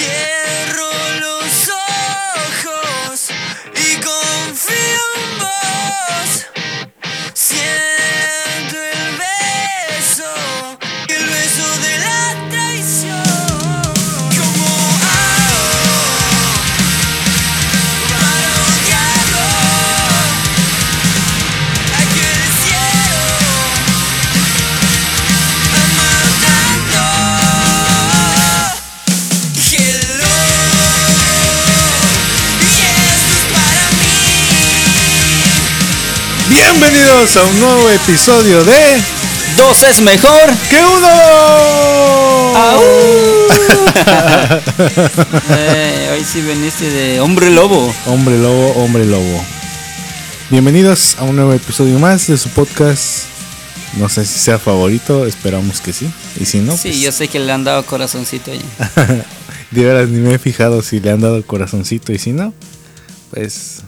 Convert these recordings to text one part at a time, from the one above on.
Yeah. Bienvenidos a un nuevo episodio de Dos es mejor. ¡Que uno! Eh, hoy sí veniste de hombre lobo. Hombre lobo, hombre lobo. Bienvenidos a un nuevo episodio más de su podcast. No sé si sea favorito, esperamos que sí. Y si no, Sí, pues, yo sé que le han dado corazoncito ahí. de veras ni me he fijado si le han dado corazoncito. Y si no, pues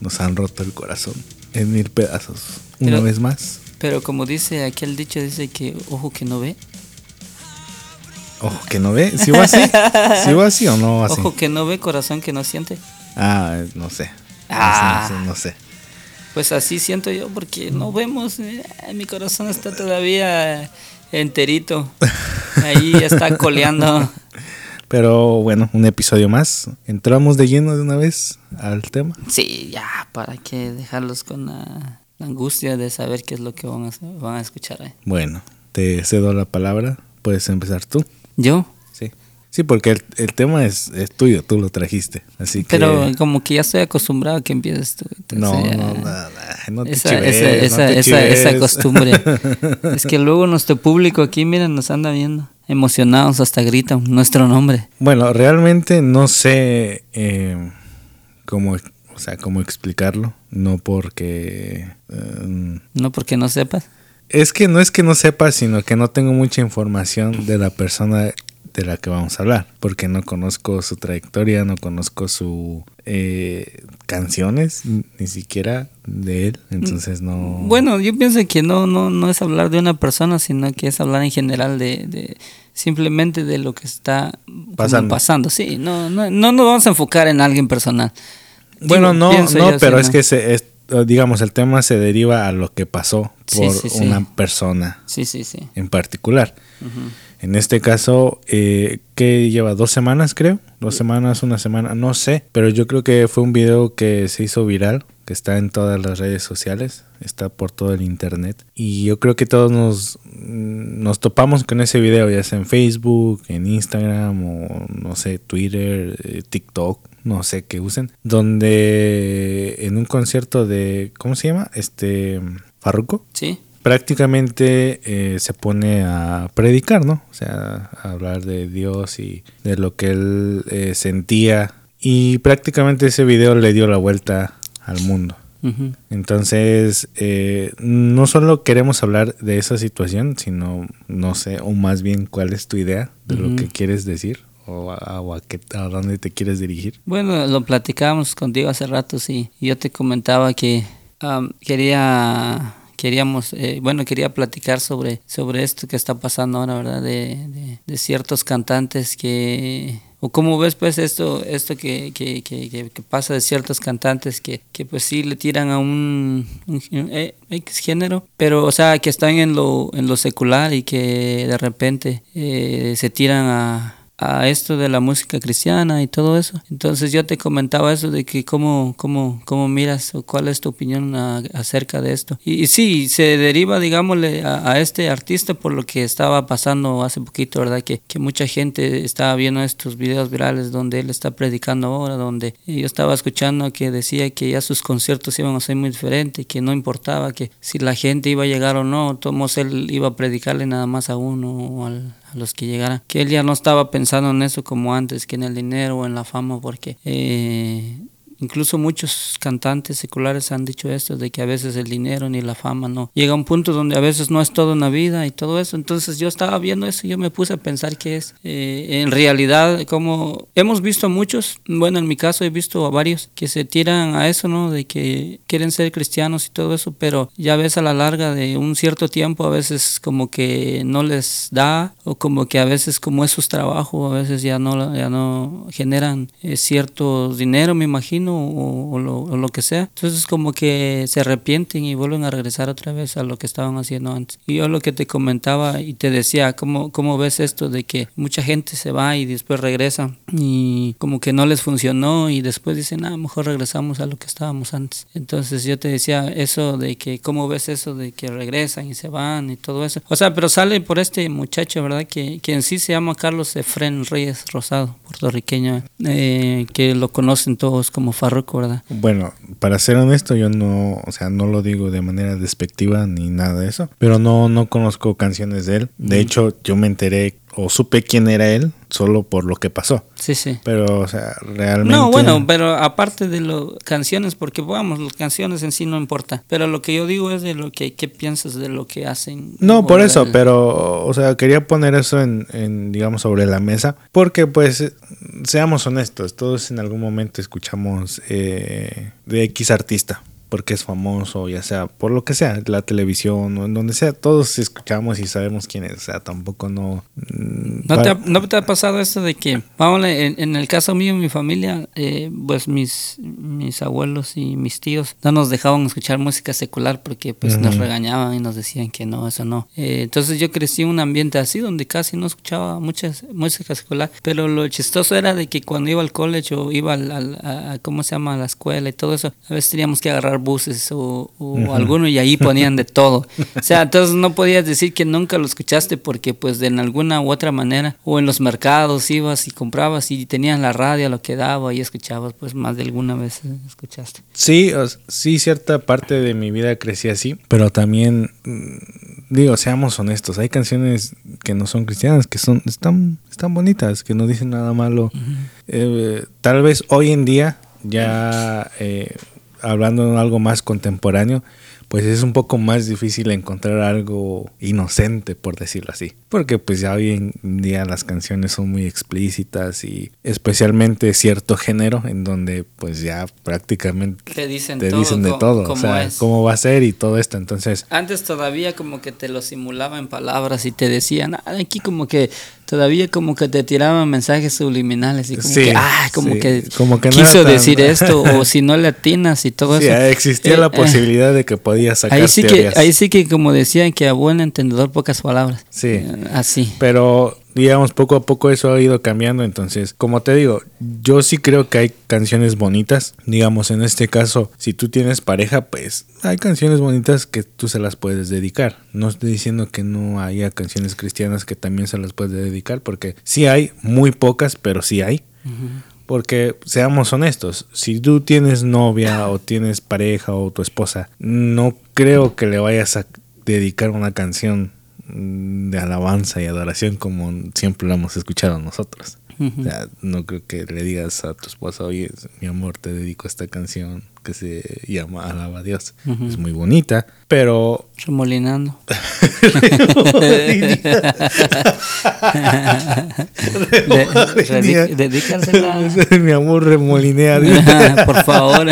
nos han roto el corazón en mil pedazos. Una vez más. Pero como dice aquel dicho, dice que ojo que no ve. Ojo, que no ve. ¿Si va así? ¿Si va así o no va así? Ojo que no ve, corazón que no siente. Ah, no sé. Ah. No sé, no sé. Pues así siento yo porque no vemos. eh, mi corazón está todavía enterito. Ahí está coleando. Pero bueno, un episodio más. Entramos de lleno de una vez al tema. Sí, ya, para que dejarlos con la, la angustia de saber qué es lo que van a, van a escuchar ahí. Bueno, te cedo la palabra. Puedes empezar tú. ¿Yo? Sí. Sí, porque el, el tema es, es tuyo, tú lo trajiste. Así que. Pero como que ya estoy acostumbrado a que empieces tú. no, no, nada, no te esa, chives, esa, no esa, te esa, esa costumbre. es que luego nuestro público aquí, miren, nos anda viendo. Emocionados, hasta gritan nuestro nombre. Bueno, realmente no sé eh, cómo, o sea, cómo explicarlo. No porque. eh, No porque no sepas. Es que no es que no sepa, sino que no tengo mucha información de la persona de la que vamos a hablar, porque no conozco su trayectoria, no conozco su eh, canciones, ni siquiera de él, entonces no. Bueno, yo pienso que no, no, no es hablar de una persona, sino que es hablar en general de, de simplemente de lo que está Pasando. pasando. Sí, no, no, no nos vamos a enfocar en alguien personal. bueno, Digo, no, no, yo, pero sí, es ¿no? que se, es- digamos el tema se deriva a lo que pasó por sí, sí. una persona Sí, sí, sí. en particular. Ujú. En este caso, eh, que lleva dos semanas, creo. Dos semanas, una semana, no sé. Pero yo creo que fue un video que se hizo viral, que está en todas las redes sociales, está por todo el internet. Y yo creo que todos nos, nos topamos con ese video, ya sea en Facebook, en Instagram o no sé, Twitter, eh, TikTok. No sé qué usen, donde en un concierto de, ¿cómo se llama? Este, Farruko, Sí. Prácticamente eh, se pone a predicar, ¿no? O sea, a hablar de Dios y de lo que él eh, sentía. Y prácticamente ese video le dio la vuelta al mundo. Entonces, eh, no solo queremos hablar de esa situación, sino, no sé, o más bien cuál es tu idea de lo que quieres decir o a, o a qué- a dónde te quieres dirigir. Bueno, lo platicábamos contigo hace rato, sí. Yo te comentaba que am, quería, queríamos, eh, bueno, quería platicar sobre, sobre esto que está pasando ahora, ¿verdad? De, de, ciertos cantantes que, o cómo ves pues esto, esto que, que, que, que- pasa de ciertos cantantes que, pues sí le tiran a un, un eh, género, pero o sea, que están en lo, en lo secular y que de repente eh, se tiran a a esto de la música cristiana y todo eso. Entonces yo te comentaba eso de que cómo, cómo, cómo miras o cuál es tu opinión acerca de esto. Y, sí, se deriva, digámosle, a, este artista por lo que estaba pasando hace poquito, ¿verdad? Que, que mucha gente estaba viendo estos videos virales donde él está predicando ahora, donde yo estaba escuchando que decía que ya sus conciertos iban a ser muy diferentes, que no importaba que si la gente iba a llegar o no, todos él iba a predicarle nada más a uno o al, a los que llegaran. Que él ya no estaba pensando en eso como antes, que en el dinero o en la fama, porque eh, incluso muchos cantantes seculares han dicho esto, de que a veces el dinero ni la fama no llega un punto donde a veces no es todo una vida y todo eso. Entonces yo estaba viendo eso y yo me puse a pensar que es eh, en realidad como hemos visto muchos, bueno, en mi caso he visto a varios que se tiran a eso, ¿no? De que quieren ser cristianos y todo eso, pero ya ves a la larga de un cierto tiempo a veces como que no les da o como que a veces como es su trabajo, a veces ya no, ya no generan eh, cierto dinero, me imagino, o, o lo, o lo que sea. Entonces como que se arrepienten y vuelven a regresar otra vez a lo que estaban haciendo antes. Y yo lo que te comentaba y te decía, ¿cómo, cómo ves esto de que mucha gente se va y después regresa y como que no les funcionó y después dicen, ah, mejor regresamos a lo que estábamos antes. Entonces yo te decía eso de que, ¿cómo ves eso de que regresan y se van y todo eso? O sea, pero sale por este muchacho, ¿verdad? Que, que en sí se llama Carlos Efren Reyes Rosado, puertorriqueño, eh, que lo conocen todos como Farruko, ¿verdad? Bueno, para ser honesto, yo no, o sea, no lo digo de manera despectiva ni nada de eso, pero no, no conozco canciones de él. De hecho, yo me enteré o supe quién era él solo por lo que pasó. Sí, sí. Pero, o sea, realmente. No, bueno, pero aparte de las canciones, porque vamos, las canciones en sí no importa, pero lo que yo digo es de lo que, ¿qué piensas de lo que hacen? No, por eso, pero, o sea, quería poner eso en, en, digamos, sobre la mesa, porque, pues, eh, seamos honestos, todos en algún momento escuchamos eh, de X artista, porque es famoso, ya sea por lo que sea, la televisión o en donde sea, todos escuchamos y sabemos quién es, o sea, tampoco no... mm, ¿No te, ha, no te ha pasado esto de que, vamos, en, en el caso mío, mi familia, eh, pues mis, mis abuelos y mis tíos no nos dejaban escuchar música secular porque pues nos Ujú. regañaban y nos decían que no, eso no. Eh, entonces yo crecí en un ambiente así donde casi no escuchaba mucha música secular, pero lo chistoso era de que cuando iba al college o iba al, al- a, a- ¿cómo se llama?, a la escuela y todo eso, a veces teníamos que agarrar buses o, o alguno y ahí ponían de todo. O sea, entonces no podías decir que nunca lo escuchaste porque pues de alguna u otra manera o en los mercados ibas y comprabas y tenías la radio lo que daba y escuchabas pues más de alguna vez escuchaste. Sí, sí, cierta parte de mi vida crecí así, pero también, mm, digo, seamos honestos, hay canciones que no son cristianas, que son están, están bonitas, que no dicen nada malo. Eh, tal vez hoy en día, ya eh, hablando de algo más contemporáneo, pues es un poco más difícil encontrar algo inocente, por decirlo así. Porque pues ya hoy en día las canciones son muy explícitas y especialmente cierto género en donde pues ya prácticamente Te dicen te todo. dicen de todo, o sea, es. cómo va a ser y todo esto. Entonces, Antes todavía como que te lo simulaba en palabras y te decían, ah, aquí como que todavía como que te tiraban mensajes subliminales y como Sí, que, ah, como sí, que, como que quiso tan- decir esto o si no le atinas y todo sí, eso. existía Eh, la eh, posibilidad de que podías sacar Ahí sí, que, teorías. ahí sí que como decían que a buen entendedor pocas palabras. Sí. Eh, Así. Pero, digamos, poco a poco eso ha ido cambiando. Entonces, como te digo, yo sí creo que hay canciones bonitas. Digamos, en este caso, si tú tienes pareja, pues hay canciones bonitas que tú se las puedes dedicar. No estoy diciendo que no haya canciones cristianas que también se las puedes dedicar, porque sí hay, muy pocas, pero sí hay. Porque seamos honestos, si tú tienes novia o tienes pareja o tu esposa, no creo que le vayas a dedicar una canción de alabanza y adoración como siempre lo hemos escuchado nosotros. O sea, no creo que le digas a tu esposa, oye, mi amor, te dedico esta canción que se llama Alaba a Dios. Es muy bonita, pero Remolinando. Remolinea. De- dedícansela. mi amor remolinea. Por favor.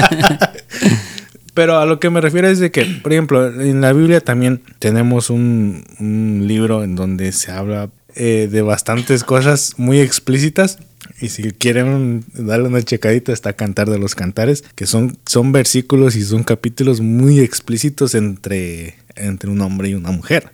Pero a lo que me refiero es de que, por ejemplo, en la Biblia también tenemos un, un libro en donde se habla eh, de bastantes cosas muy explícitas. Y si quieren darle una checadita, está Cantar de los Cantares, que son, son versículos y son capítulos muy explícitos entre, entre un hombre y una mujer.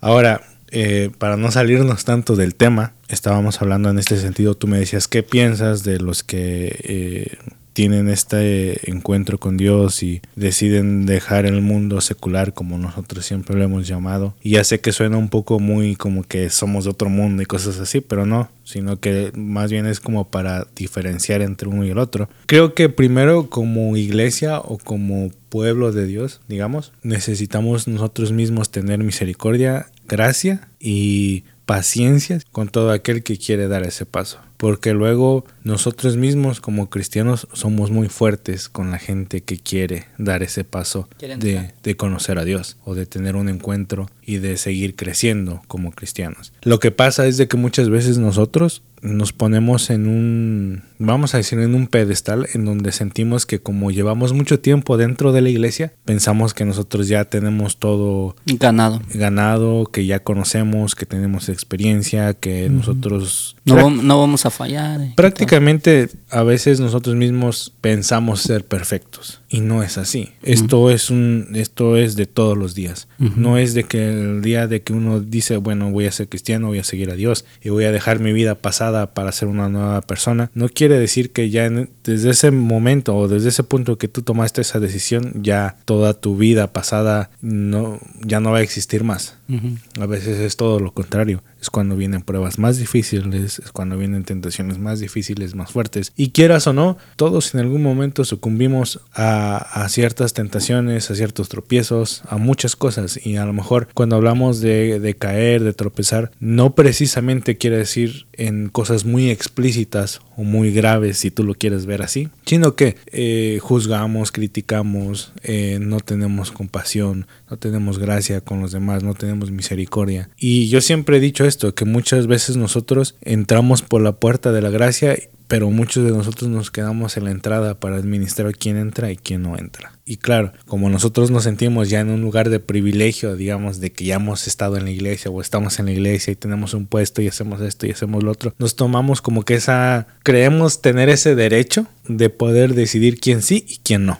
Ahora, eh, para no salirnos tanto del tema, estábamos hablando en este sentido, tú me decías, ¿qué piensas de los que eh, tienen este encuentro con Dios y deciden dejar el mundo secular como nosotros siempre lo hemos llamado? Y ya sé que suena un poco muy como que somos de otro mundo y cosas así, pero no, sino que más bien es como para diferenciar entre uno y el otro. Creo que primero como iglesia o como pueblo de Dios, digamos, necesitamos nosotros mismos tener misericordia, gracia y paciencia con todo aquel que quiere dar ese paso. Porque luego nosotros mismos como cristianos somos muy fuertes con la gente que quiere dar ese paso de, de conocer a Dios o de tener un encuentro y de seguir creciendo como cristianos. Lo que pasa es de que muchas veces nosotros nos ponemos en un, vamos a decir, en un pedestal en donde sentimos que como llevamos mucho tiempo dentro de la iglesia, pensamos que nosotros ya tenemos todo Ganado. ganado, que ya conocemos, que tenemos experiencia, que nosotros No, no vamos a fallar. eh, prácticamente a veces nosotros mismos pensamos ser perfectos y no es así. Esto es un esto es de todos los días. No es de que el día de que uno dice, bueno, voy a ser cristiano, voy a seguir a Dios y voy a dejar mi vida pasada para ser una nueva persona, no quiere decir que ya en- desde ese momento o desde ese punto que tú tomaste esa decisión, ya toda tu vida pasada no ya no va a existir más. A veces es todo lo contrario. Es cuando vienen pruebas más difíciles, es cuando vienen tentaciones más difíciles, más fuertes. Y quieras o no, todos en algún momento sucumbimos a, ciertas tentaciones, a ciertos tropiezos, a muchas cosas. Y a lo mejor cuando hablamos de, de caer, de tropezar, no precisamente quiere decir en cosas muy explícitas o muy graves, si tú lo quieres ver así, sino que eh, juzgamos, criticamos, eh, no tenemos compasión, no tenemos gracia con los demás, no tenemos misericordia. Y yo siempre he dicho esto, que muchas veces nosotros entramos por la puerta de la gracia, pero muchos de nosotros nos quedamos en la entrada para administrar quién entra y quién no entra. Y claro, como nosotros nos sentimos ya en un lugar de privilegio, digamos, de que ya hemos estado en la iglesia o estamos en la iglesia y tenemos un puesto y hacemos esto y hacemos lo otro, nos tomamos como que esa, creemos tener ese derecho de poder decidir quién sí y quién no.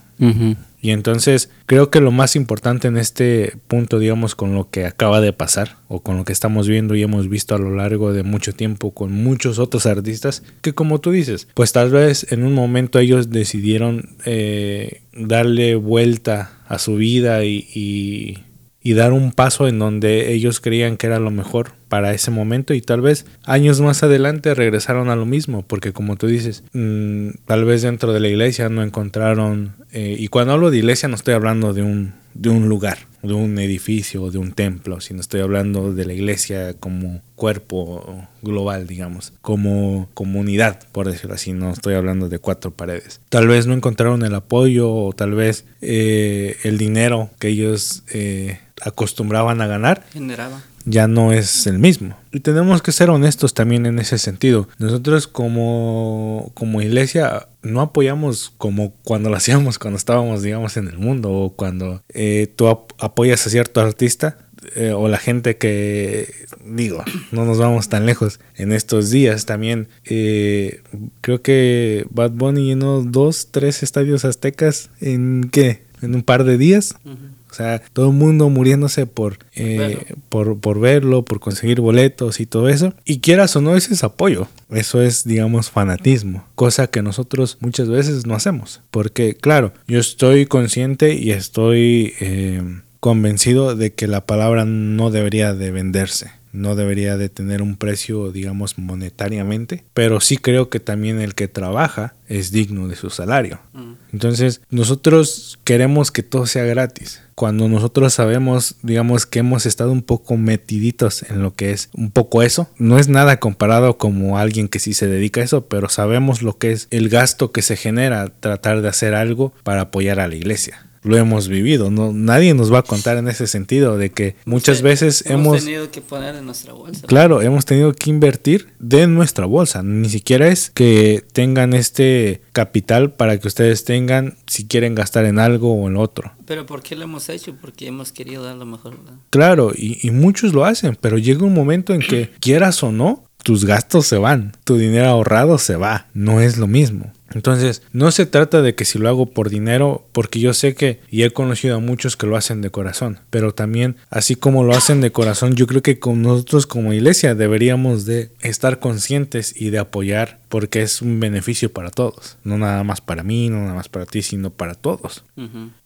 Y entonces creo que lo más importante en este punto, digamos, con lo que acaba de pasar o con lo que estamos viendo y hemos visto a lo largo de mucho tiempo con muchos otros artistas, que como tú dices, pues tal vez en un momento ellos decidieron eh, darle vuelta a su vida y, dar un paso en donde ellos creían que era lo mejor para ese momento y tal vez años más adelante regresaron a lo mismo porque como tú dices mm, tal vez dentro de la iglesia no encontraron eh, y cuando hablo de iglesia no estoy hablando de un de un lugar de un edificio de un templo sino estoy hablando de la iglesia como cuerpo global digamos como comunidad por decirlo así no estoy hablando de cuatro paredes tal vez no encontraron el apoyo o tal vez eh, el dinero que ellos eh, acostumbraban a ganar Generaba. Ya no es el mismo. Y tenemos que ser honestos también en ese sentido. Nosotros como, como iglesia no apoyamos como cuando lo hacíamos cuando estábamos, digamos, en el mundo o cuando eh, tú ap- apoyas a cierto artista. eh, o la gente que digo no nos vamos tan lejos en estos días también eh, creo que Bad Bunny llenó dos tres estadios aztecas en qué en un par de días Ujú. O sea, todo el mundo muriéndose por, eh, por, por verlo, por conseguir boletos y todo eso. Y quieras o no, ese es apoyo. Eso es, digamos, fanatismo. Cosa que nosotros muchas veces no hacemos. Porque, claro, yo estoy consciente y estoy eh, convencido de que la palabra no debería de venderse. No debería de tener un precio, digamos, monetariamente. Pero sí creo que también el que trabaja es digno de su salario. Mm. Entonces, nosotros queremos que todo sea gratis. Cuando nosotros sabemos, digamos, que hemos estado un poco metiditos en lo que es un poco eso, no es nada comparado como alguien que sí se dedica a eso, pero sabemos lo que es el gasto que se genera tratar de hacer algo para apoyar a la iglesia. Lo hemos vivido, no nadie nos va a contar en ese sentido de que muchas Sí, veces hemos tenido que poner en nuestra bolsa. Claro, hemos tenido que invertir de nuestra bolsa. Ni siquiera es que tengan este capital para que ustedes tengan si quieren gastar en algo o en otro. Pero ¿por qué lo hemos hecho? Porque hemos querido dar lo mejor. ¿verdad? Claro, y, y muchos lo hacen, pero llega un momento en que quieras o no, tus gastos se van, tu dinero ahorrado se va, no es lo mismo. Entonces, no se trata de que si lo hago por dinero, porque yo sé que, y he conocido a muchos que lo hacen de corazón, pero también, así como lo hacen de corazón, yo creo que con nosotros como iglesia deberíamos de estar conscientes y de apoyar, porque es un beneficio para todos, no nada más para mí, no nada más para ti, sino para todos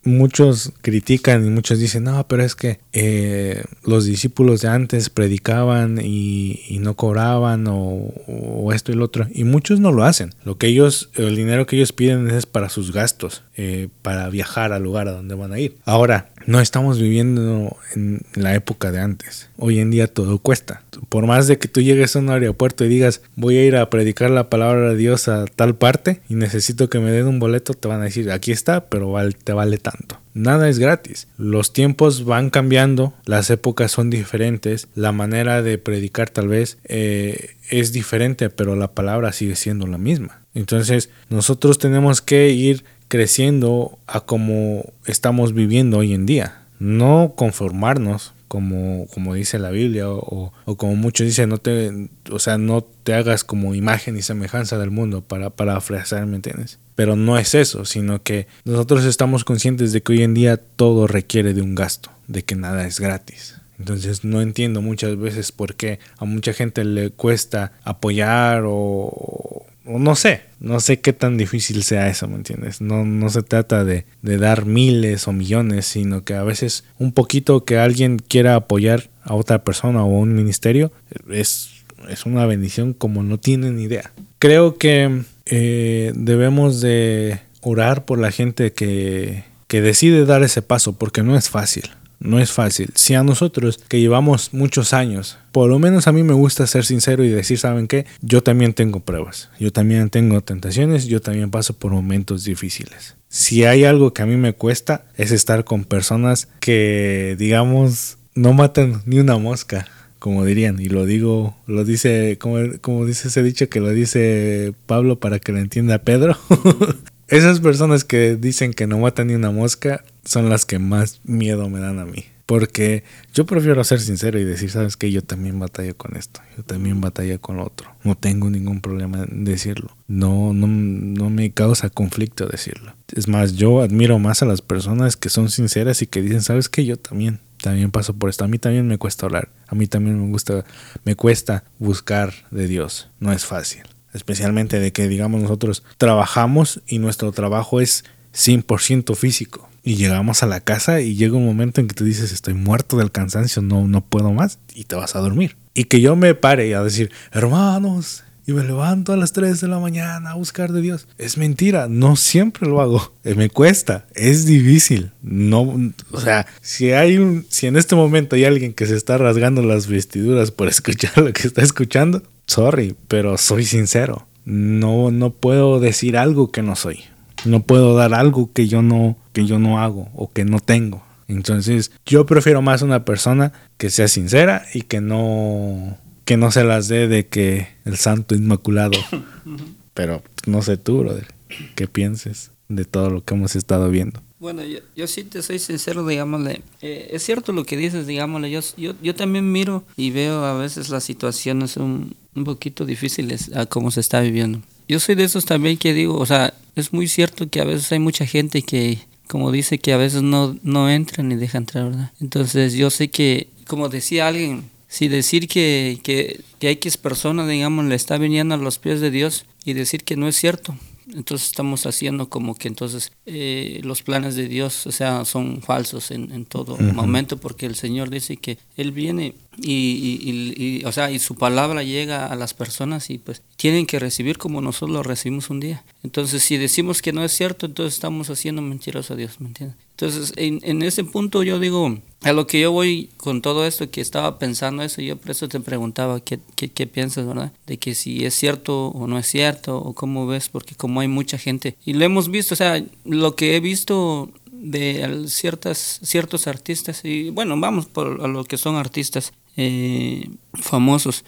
muchos critican y muchos dicen, no, pero es que eh, los discípulos de antes predicaban y, y no cobraban o, o esto y lo otro. Y muchos no lo hacen. Lo que ellos, el el dinero que ellos piden es para sus gastos, eh, para viajar al lugar a donde van a ir. Ahora, no estamos viviendo en la época de antes. Hoy en día todo cuesta. Por más de que tú llegues a un aeropuerto y digas, voy a ir a predicar la palabra de Dios a tal parte y necesito que me den un boleto, te van a decir, aquí está, pero te vale tanto. Nada es gratis. Los tiempos van cambiando, las épocas son diferentes, la manera de predicar tal vez eh, es diferente, pero la palabra sigue siendo la misma. Entonces nosotros tenemos que ir creciendo a como estamos viviendo hoy en día. No conformarnos como, como dice la Biblia o, o, como muchos dicen, no te, o sea, no te hagas como imagen y semejanza del mundo para, para ¿me entiendes? Pero no es eso, sino que nosotros estamos conscientes de que hoy en día todo requiere de un gasto, de que nada es gratis. Entonces no entiendo muchas veces por qué a mucha gente le cuesta apoyar o, no sé, no sé qué tan difícil sea eso, ¿me entiendes? No, no se trata de, de, dar miles o millones, sino que a veces un poquito que alguien quiera apoyar a otra persona o un ministerio es, es una bendición como no tienen idea. Creo que eh, debemos de orar por la gente que, que decide dar ese paso, porque no es fácil. No es fácil. Si a nosotros que llevamos muchos años, por lo menos a mí me gusta ser sincero y decir, ¿saben qué? Yo también tengo pruebas, yo también tengo tentaciones, yo también paso por momentos difíciles. Si hay algo que a mí me cuesta es estar con personas que, digamos, no matan ni una mosca, como dirían, y lo digo, lo dice, como, como dice ese dicho que lo dice Pablo para que lo entienda Pedro. Esas personas que dicen que no matan ni una mosca son las que más miedo me dan a mí. Porque yo prefiero ser sincero y decir, sabes que yo también batallo con esto, yo también batallo con lo otro. No tengo ningún problema en decirlo. No, no, no me causa conflicto decirlo. Es más, yo admiro más a las personas que son sinceras y que dicen, sabes que yo también, también paso por esto. A mí también me cuesta hablar. A mí también me gusta, me cuesta buscar de Dios. No es fácil especialmente de que digamos nosotros trabajamos y nuestro trabajo es 100% físico. Y llegamos a la casa y llega un momento en que tú dices, estoy muerto del cansancio, no, no puedo más, y te vas a dormir. Y que yo me pare a decir, hermanos, y me levanto a las 3 de la mañana a buscar de Dios. Es mentira, no siempre lo hago. Eh, me cuesta, es difícil. No, o sea, si hay un, si en este momento hay alguien que se está rasgando las vestiduras por escuchar lo que está escuchando, sorry, pero soy sincero. No, no puedo decir algo que no soy. No puedo dar algo que yo no, que yo no hago o que no tengo. Entonces, yo prefiero más una persona que sea sincera y que no, que no se las dé de que el santo inmaculado. Pero no sé tú, brother, qué pienses de todo lo que hemos estado viendo. Bueno, yo, yo sí te soy sincero, digámosle. Eh, es cierto lo que dices, digámosle. Yo, yo, yo también miro y veo a veces las situaciones un, un poquito difíciles a cómo se está viviendo. Yo soy de esos también que digo, o sea, es muy cierto que a veces hay mucha gente que, como dice, que a veces no, no entra ni deja entrar, ¿verdad? Entonces yo sé que, como decía alguien, si decir que, que, que hay que es persona, digamos, le está viniendo a los pies de Dios y decir que no es cierto, entonces estamos haciendo como que entonces eh, los planes de Dios, o sea, son falsos en, en todo momento, porque el Señor dice que Él viene y, y, y, o sea, y su palabra llega a las personas y pues tienen que recibir como nosotros lo recibimos un día. Entonces, si decimos que no es cierto, entonces estamos haciendo mentiras a Dios, ¿me entiendes? Entonces, en, en ese punto yo digo, a lo que yo voy con todo esto, que estaba pensando eso, yo por eso te preguntaba qué, qué, qué, piensas, ¿verdad? De que si es cierto o no es cierto, o cómo ves, porque como hay mucha gente, y lo hemos visto, o sea, lo que he visto de ciertas, ciertos artistas, y bueno, vamos por a lo que son artistas eh, famosos.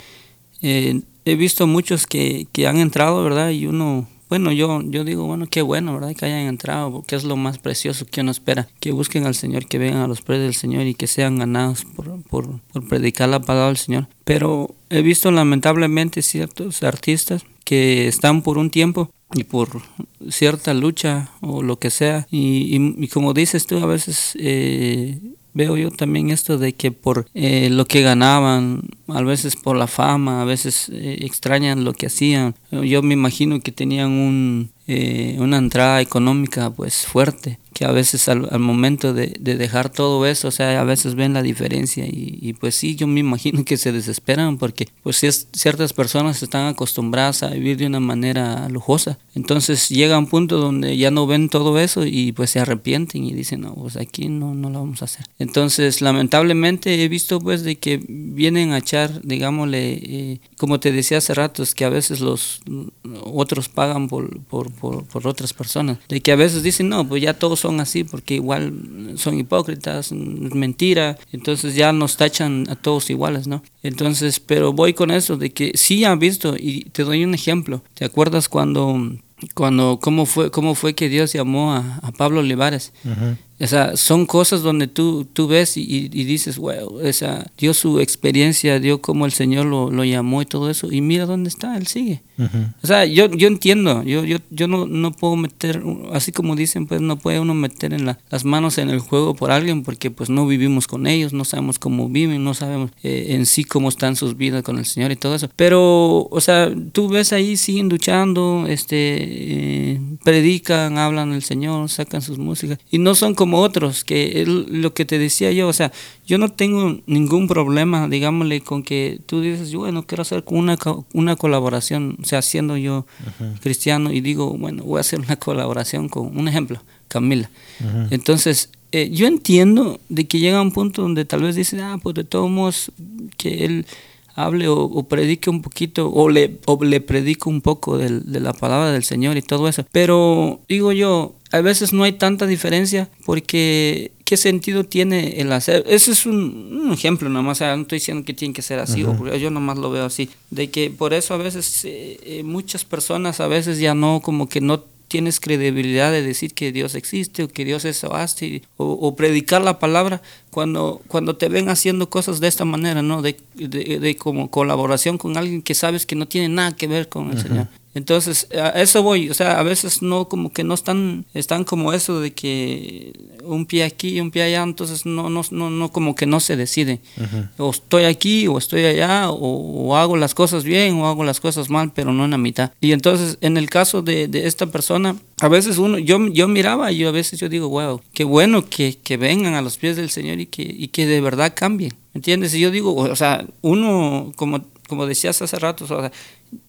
Eh, he visto muchos que, que han entrado, ¿verdad? Y uno bueno, yo, yo digo, bueno, qué bueno, ¿verdad? Que hayan entrado, porque es lo más precioso que uno espera. Que busquen al Señor, que vengan a los pies del Señor y que sean ganados por, por, por predicar la palabra del Señor. Pero he visto lamentablemente ciertos artistas que están por un tiempo y por cierta lucha o lo que sea. Y, y, y como dices tú, a veces eh, veo yo también esto de que por eh, lo que ganaban, a veces por la fama, a veces eh, extrañan lo que hacían. Yo me imagino que tenían un, eh, una entrada económica pues fuerte, que a veces al, al momento de, de dejar todo eso, o sea, a veces ven la diferencia y, y pues sí, yo me imagino que se desesperan porque pues es- ciertas personas están acostumbradas a vivir de una manera lujosa. Entonces llega un punto donde ya no ven todo eso y pues se arrepienten y dicen, no, pues aquí no, no lo vamos a hacer. Entonces, lamentablemente he visto pues de que vienen a echar, digámosle, eh, como te decía hace rato, es que a veces los mm, otros pagan por, por, por, por otras personas. De que a veces dicen, no, pues ya todos son así porque igual son hipócritas, mentira, entonces ya nos tachan a todos iguales, ¿no? Entonces, pero voy con eso de que sí han visto y te doy un ejemplo. ¿Te acuerdas cuando cuando cómo fue cómo fue que Dios llamó a, a Pablo Olivares? O sea, son cosas donde tú, tú ves y, y- dices, wow, o sea, dio su experiencia, dio cómo el Señor lo, lo llamó y todo eso, y mira dónde está, él sigue. O sea, yo, yo entiendo, yo, yo, yo no, no puedo meter, así como dicen, pues no puede uno meter en la- las manos en el juego por alguien porque pues no vivimos con ellos, no sabemos cómo viven, no sabemos eh, en sí cómo están sus vidas con el Señor y todo eso. Pero, o sea, tú ves ahí, siguen luchando, este, eh, predican, hablan del Señor, sacan sus músicas y no son como otros, que es lo que te decía yo, o sea, yo no tengo ningún problema, digámosle, con que tú dices, bueno, quiero hacer una, una colaboración, o sea, siendo yo cristiano y digo, bueno, voy a hacer una colaboración con, un ejemplo, Camila. Entonces, eh, yo entiendo de que llega un punto donde tal vez dices, ah, pues de todos modos, que él hable o, o predique un poquito o le, o le predico un poco de la palabra del Señor y todo eso. Pero digo yo, a veces no hay tanta diferencia porque ¿qué sentido tiene el hacer? Ese es un, un ejemplo nomás, o sea, no estoy diciendo que tiene que ser así, o yo nomás lo veo así, de que por eso a veces eh, eh, muchas personas a veces ya no, como que no tienes credibilidad de decir que Dios existe o que Dios es o, o predicar la palabra cuando cuando te ven haciendo cosas de esta manera no de, de, de como colaboración con alguien que sabes que no tiene nada que ver con el Señor. Entonces a eso voy o sea a veces no como que no están están como eso de que un pie aquí y un pie allá entonces no no no, no como que no se deciden o estoy aquí o estoy allá o, o hago las cosas bien o hago las cosas mal pero no en la mitad. Y entonces en el caso de, de esta persona a veces uno yo yo miraba y yo a veces yo digo wow qué bueno que, que vengan a los pies del Señor y que y que de verdad cambien ¿entiendes? y yo digo o sea uno como como decías hace rato,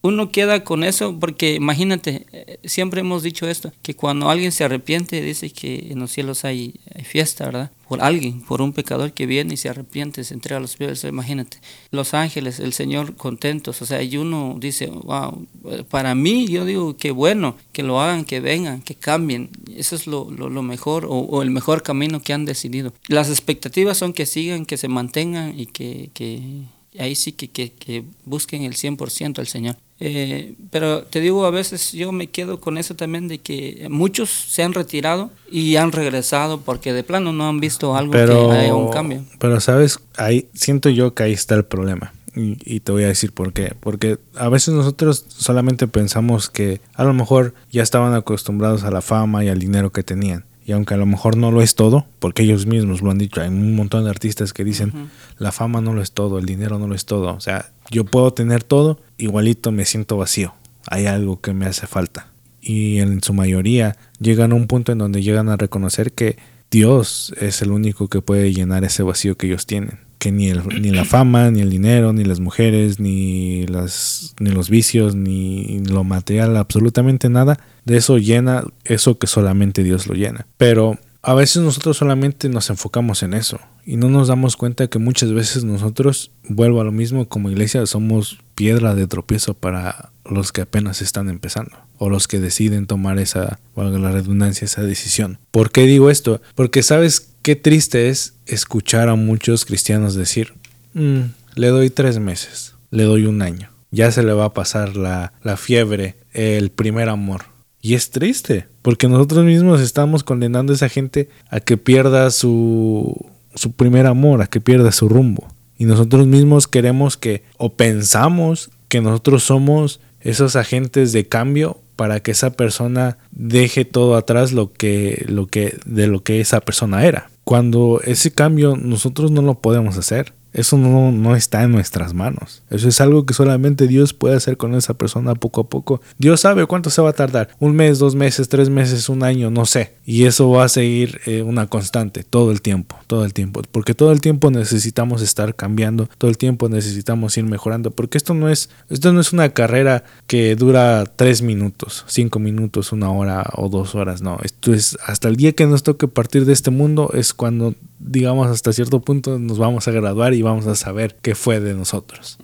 uno queda con eso porque imagínate, eh, siempre hemos dicho esto, que cuando alguien se arrepiente dice que en los cielos hay, fiesta, ¿verdad? Por alguien, por un pecador que viene y se arrepiente, se entrega a los pies, imagínate. Los ángeles, el Señor contentos, o sea, y uno dice, wow, para mí yo digo que bueno, que lo hagan, que vengan, que cambien, eso es lo mejor o, o, el mejor camino que han decidido. Las expectativas son que sigan, que se mantengan y que... que ahí sí que, que, que busquen el 100% al Señor. Eh, pero te digo, a veces yo me quedo con eso también de que muchos se han retirado y han regresado porque de plano no han visto algo pero, que haya un cambio. Pero sabes, ahí siento yo que ahí está el problema. Y, y, te voy a decir por qué. Porque a veces nosotros solamente pensamos que a lo mejor ya estaban acostumbrados a la fama y al dinero que tenían. Y aunque a lo mejor no lo es todo, porque ellos mismos lo han dicho, hay un montón de artistas que dicen, uh -huh. la fama no lo es todo, el dinero no lo es todo. O sea, yo puedo tener todo, igualito me siento vacío. Hay algo que me hace falta. Y en su mayoría llegan a un punto en donde llegan a reconocer que Dios es el único que puede llenar ese vacío que ellos tienen. Que ni, el, ni la fama, ni el dinero, ni las mujeres, ni, las, ni los vicios, ni lo material, absolutamente nada de eso llena eso que solamente Dios lo llena. Pero a veces nosotros solamente nos enfocamos en eso y no nos damos cuenta que muchas veces nosotros, vuelvo a lo mismo, como iglesia somos piedra de tropiezo para los que apenas están empezando o los que deciden tomar esa, valga la redundancia, esa decisión. ¿Por qué digo esto? Porque sabes qué triste es escuchar a muchos cristianos decir, mmm, le doy tres meses, le doy un año, ya se le va a pasar la, la fiebre, el primer amor. Y es triste, porque nosotros mismos estamos condenando a esa gente a que pierda su, su primer amor, a que pierda su rumbo. Y nosotros mismos queremos que, o pensamos que nosotros somos esos agentes de cambio para que esa persona deje todo atrás lo que, lo que, de lo que esa persona era. Cuando ese cambio nosotros no lo podemos hacer. Eso no, no está en nuestras manos. Eso es algo que solamente Dios puede hacer con esa persona poco a poco. Dios sabe cuánto se va a tardar. Un mes, dos meses, tres meses, un año, no sé. Y eso va a seguir eh, una constante todo el tiempo, todo el tiempo. Porque todo el tiempo necesitamos estar cambiando, todo el tiempo necesitamos ir mejorando. Porque esto no es, esto no es una carrera que dura tres minutos, cinco minutos, una hora o dos horas. No, esto es hasta el día que nos toque partir de este mundo es cuando digamos hasta cierto punto nos vamos a graduar y vamos a saber qué fue de nosotros.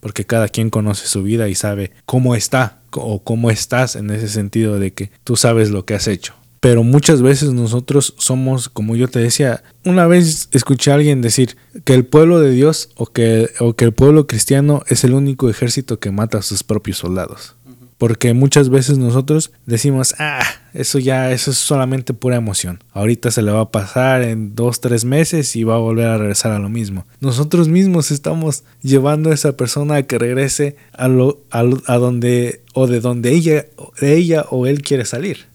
Porque cada quien conoce su vida y sabe cómo está o cómo estás en ese sentido de que tú sabes lo que has hecho. Pero muchas veces nosotros somos, como yo te decía, una vez escuché a alguien decir que el pueblo de Dios o que, o que el pueblo cristiano es el único ejército que mata a sus propios soldados. Porque muchas veces nosotros decimos, ah, eso ya, eso es solamente pura emoción. Ahorita se le va a pasar en dos, tres meses y va a volver a regresar a lo mismo. Nosotros mismos estamos llevando a esa persona a que regrese a, lo, a, a donde o de donde ella, ella o él quiere salir.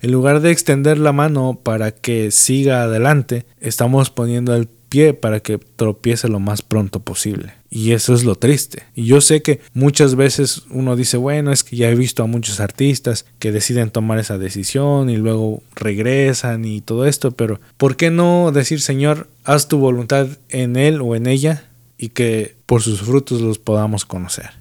En lugar de extender la mano para que siga adelante, estamos poniendo el pie para que tropiece lo más pronto posible. Y eso es lo triste. Y yo sé que muchas veces uno dice, bueno, es que ya he visto a muchos artistas que deciden tomar esa decisión y luego regresan y todo esto, pero ¿por qué no decir, Señor, haz tu voluntad en él o en ella y que por sus frutos los podamos conocer?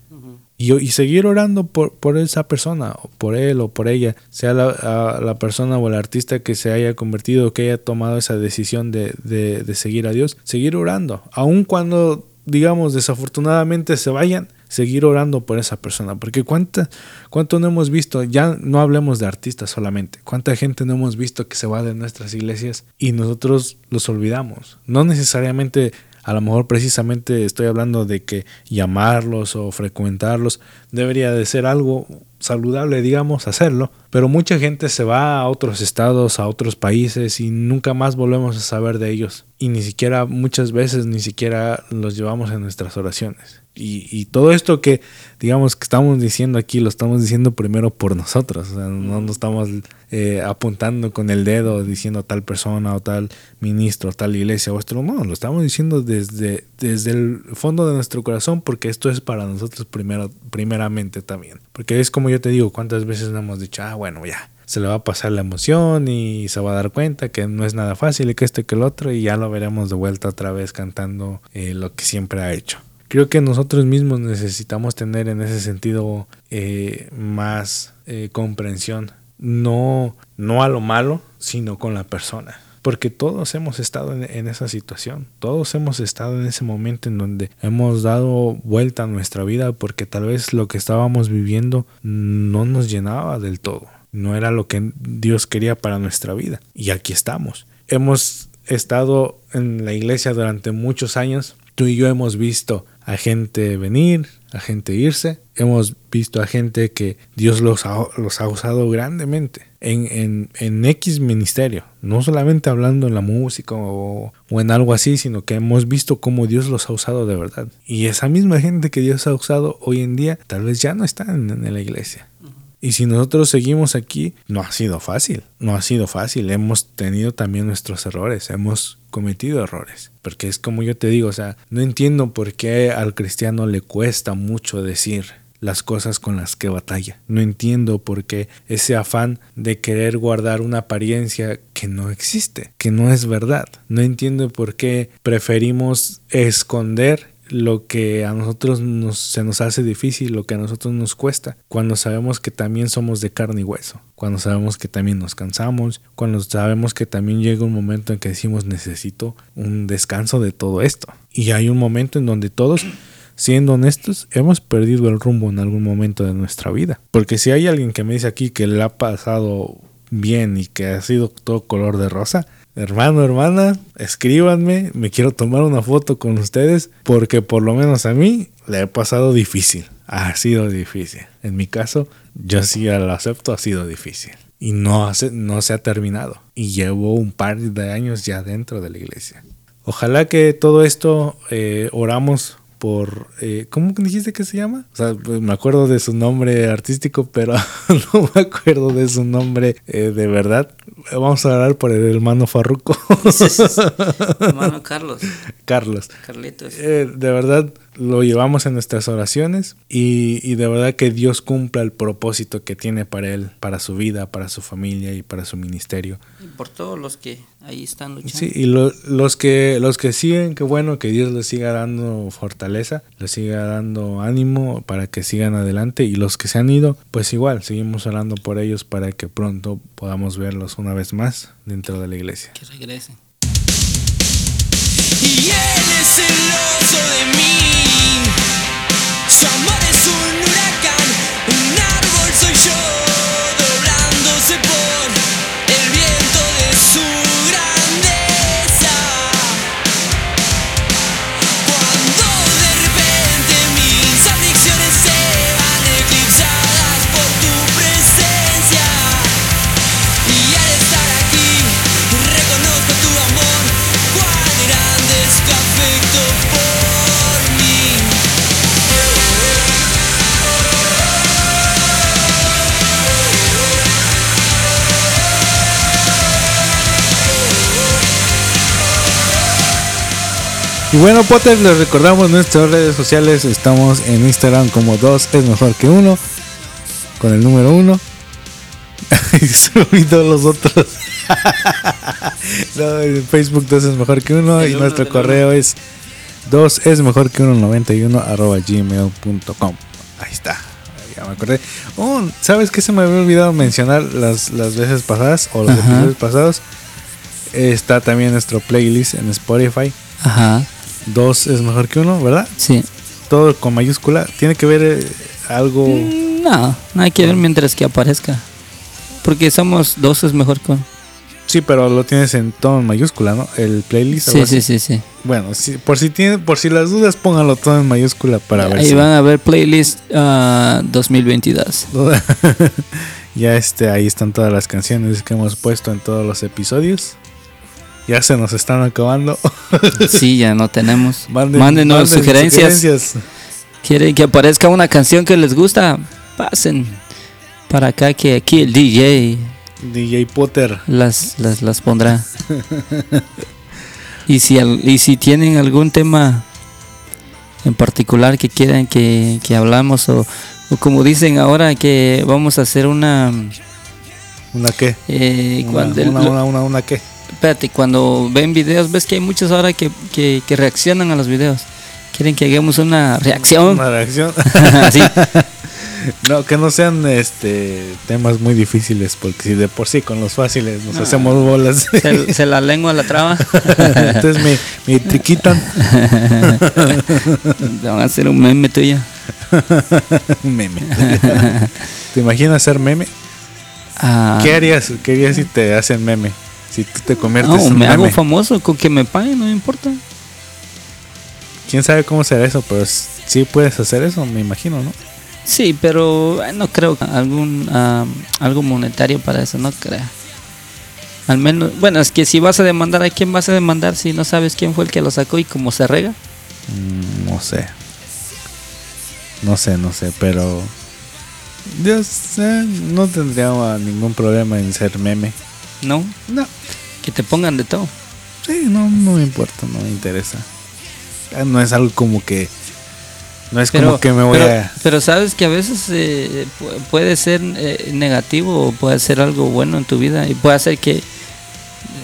Y, seguir orando por, por esa persona, o por él o por ella, sea la, la persona o el artista que se haya convertido, que haya tomado esa decisión de, de- de seguir a Dios, seguir orando, aun cuando, digamos, desafortunadamente se vayan, seguir orando por esa persona, porque cuánta, cuánto no hemos visto, ya no hablemos de artistas solamente, cuánta gente no hemos visto que se va de nuestras iglesias y nosotros los olvidamos, no necesariamente a lo mejor precisamente estoy hablando de que llamarlos o frecuentarlos debería de ser algo saludable, digamos, hacerlo. Pero mucha gente se va a otros estados, a otros países y nunca más volvemos a saber de ellos. Y ni siquiera, muchas veces, ni siquiera los llevamos en nuestras oraciones. Y, y todo esto que, digamos, que estamos diciendo aquí, lo estamos diciendo primero por nosotros. O sea, no nos estamos eh, apuntando con el dedo diciendo tal persona o tal ministro, tal iglesia o esto. No, lo estamos diciendo desde, desde el fondo de nuestro corazón porque esto es para nosotros primero, primeramente también. Porque es como yo te digo, cuántas veces no hemos dicho, ah, bueno, ya, se le va a pasar la emoción y se va a dar cuenta que no es nada fácil y que esto y que el otro y ya lo veremos de vuelta otra vez cantando eh, lo que siempre ha hecho. Creo que nosotros mismos necesitamos tener en ese sentido eh, más eh, comprensión, no, no a lo malo, sino con la persona. Porque todos hemos estado en, esa situación, todos hemos estado en ese momento en donde hemos dado vuelta a nuestra vida porque tal vez lo que estábamos viviendo no nos llenaba del todo, no era lo que Dios quería para nuestra vida. Y aquí estamos. Hemos estado en la iglesia durante muchos años, tú y yo hemos visto a gente venir, a gente irse, hemos visto a gente que Dios los ha usado grandemente en, en, en X ministerio, no solamente hablando en la música o, o en algo así, sino que hemos visto cómo Dios los ha usado de verdad. Y esa misma gente que Dios ha usado hoy en día tal vez ya no está en, en la iglesia. Y si nosotros seguimos aquí, no ha sido fácil, no ha sido fácil. Hemos tenido también nuestros errores, hemos cometido errores. Porque es como yo te digo, o sea, no entiendo por qué al cristiano le cuesta mucho decir las cosas con las que batalla. No entiendo por qué ese afán de querer guardar una apariencia que no existe, que no es verdad. No entiendo por qué preferimos esconder lo que a nosotros nos, se nos hace difícil, lo que a nosotros nos cuesta, cuando sabemos que también somos de carne y hueso, cuando sabemos que también nos cansamos, cuando sabemos que también llega un momento en que decimos necesito un descanso de todo esto. Y hay un momento en donde todos, siendo honestos, hemos perdido el rumbo en algún momento de nuestra vida. Porque si hay alguien que me dice aquí que le ha pasado bien y que ha sido todo color de rosa, hermano, hermana, escríbanme, me quiero tomar una foto con ustedes porque por lo menos a mí le he pasado difícil, ha sido difícil. En mi caso, yo sí lo acepto, ha sido difícil. Y no, se ha terminado. Y llevo un par de años ya dentro de la iglesia. Ojalá que todo esto eh, oramos por... Eh, ¿Cómo dijiste que se llama? O sea, pues me acuerdo de su nombre artístico, pero no me acuerdo de su nombre eh, de verdad. vamos a orar por el hermano Farruco. Hermano Carlos, Carlos. Carlitos. Eh, de verdad lo llevamos en nuestras oraciones y, y de verdad que Dios cumpla el propósito que tiene para él, para su vida, para su familia y para su ministerio. Y por todos los que ahí están luchando. Sí, y lo- los que los que siguen, qué bueno que Dios les siga dando fortaleza, les siga dando ánimo para que sigan adelante y los que se han ido, pues igual seguimos orando por ellos para que pronto podamos verlos una vez más dentro de la iglesia. Que regresen. Y él es celoso de mí. Y bueno, Potter, les recordamos nuestras redes sociales. Estamos en Instagram como 2 es mejor que 1, con el número 1. y olvidó los otros. no, en Facebook 2 es mejor que 1 El y nuestro correo es 2 es mejor que 1 91 arroba gmail.com. Ahí está. Ya me acordé. Oh, ¿Sabes qué se me había olvidado mencionar las, las veces pasadas o los episodios pasados? Está también nuestro playlist en Spotify. Ajá, Dos es mejor que uno, ¿verdad? sí. Todo con mayúscula. Tiene que ver eh, algo. No, no hay que ver mientras que aparezca. Porque somos dos es mejor con. Sí, pero lo tienes en todo en mayúscula, ¿no? El playlist. Sí, sí, sí, sí. Bueno, sí, por si tiene, por si las dudas, pónganlo todo en mayúscula para ver Ahí si. van a ver playlist ah, 2022. ya este, ahí están todas las canciones que hemos puesto en todos los episodios. Ya se nos están acabando. Sí, ya no tenemos. Manden- Mándenos manden sugerencias. sugerencias. ¿Quieren que aparezca una canción que les gusta? Pasen para acá que aquí el DJ DJ Potter. las, las, las pondrá. y, si y si tienen algún tema en particular que quieran que, que hablamos o, o como dicen ahora que vamos a hacer una... ¿Una qué? eh, Una, cuando, una, una, una, una qué? Espérate, cuando ven videos, ves que hay muchos ahora que, que, que reaccionan a los videos. Quieren que hagamos una reacción. Una reacción. Así. No, que no sean este temas muy difíciles, porque si de por sí con los fáciles nos No. hacemos bolas. Se, se la lengua la traba. Entonces me, me te quitan. Te van a hacer un meme tuyo. meme. ¿Te imaginas ser meme? Ah, ¿Qué harías? ¿Qué harías si te hacen meme? Si tú te conviertes no, en me hago famoso con que me paguen, no me importa. ¿Quién sabe cómo será eso? Pero sí puedes hacer eso, me imagino, ¿no? Sí, pero eh, no creo algún algo monetario para eso, no creo. Al menos, bueno, es que si vas a demandar, ¿a quién vas a demandar si no sabes quién fue el que lo sacó y cómo se rega? Mm, No sé. No sé, no sé, pero... Yo sé, no tendría ningún problema en ser meme. No, No, que te pongan de todo. Sí, no, no me importa, no me interesa. Ah, No es algo como que. No es como que me voy pero, a. pero sabes que a veces eh, pu- puede ser eh, negativo o puede ser algo bueno en tu vida y puede hacer que,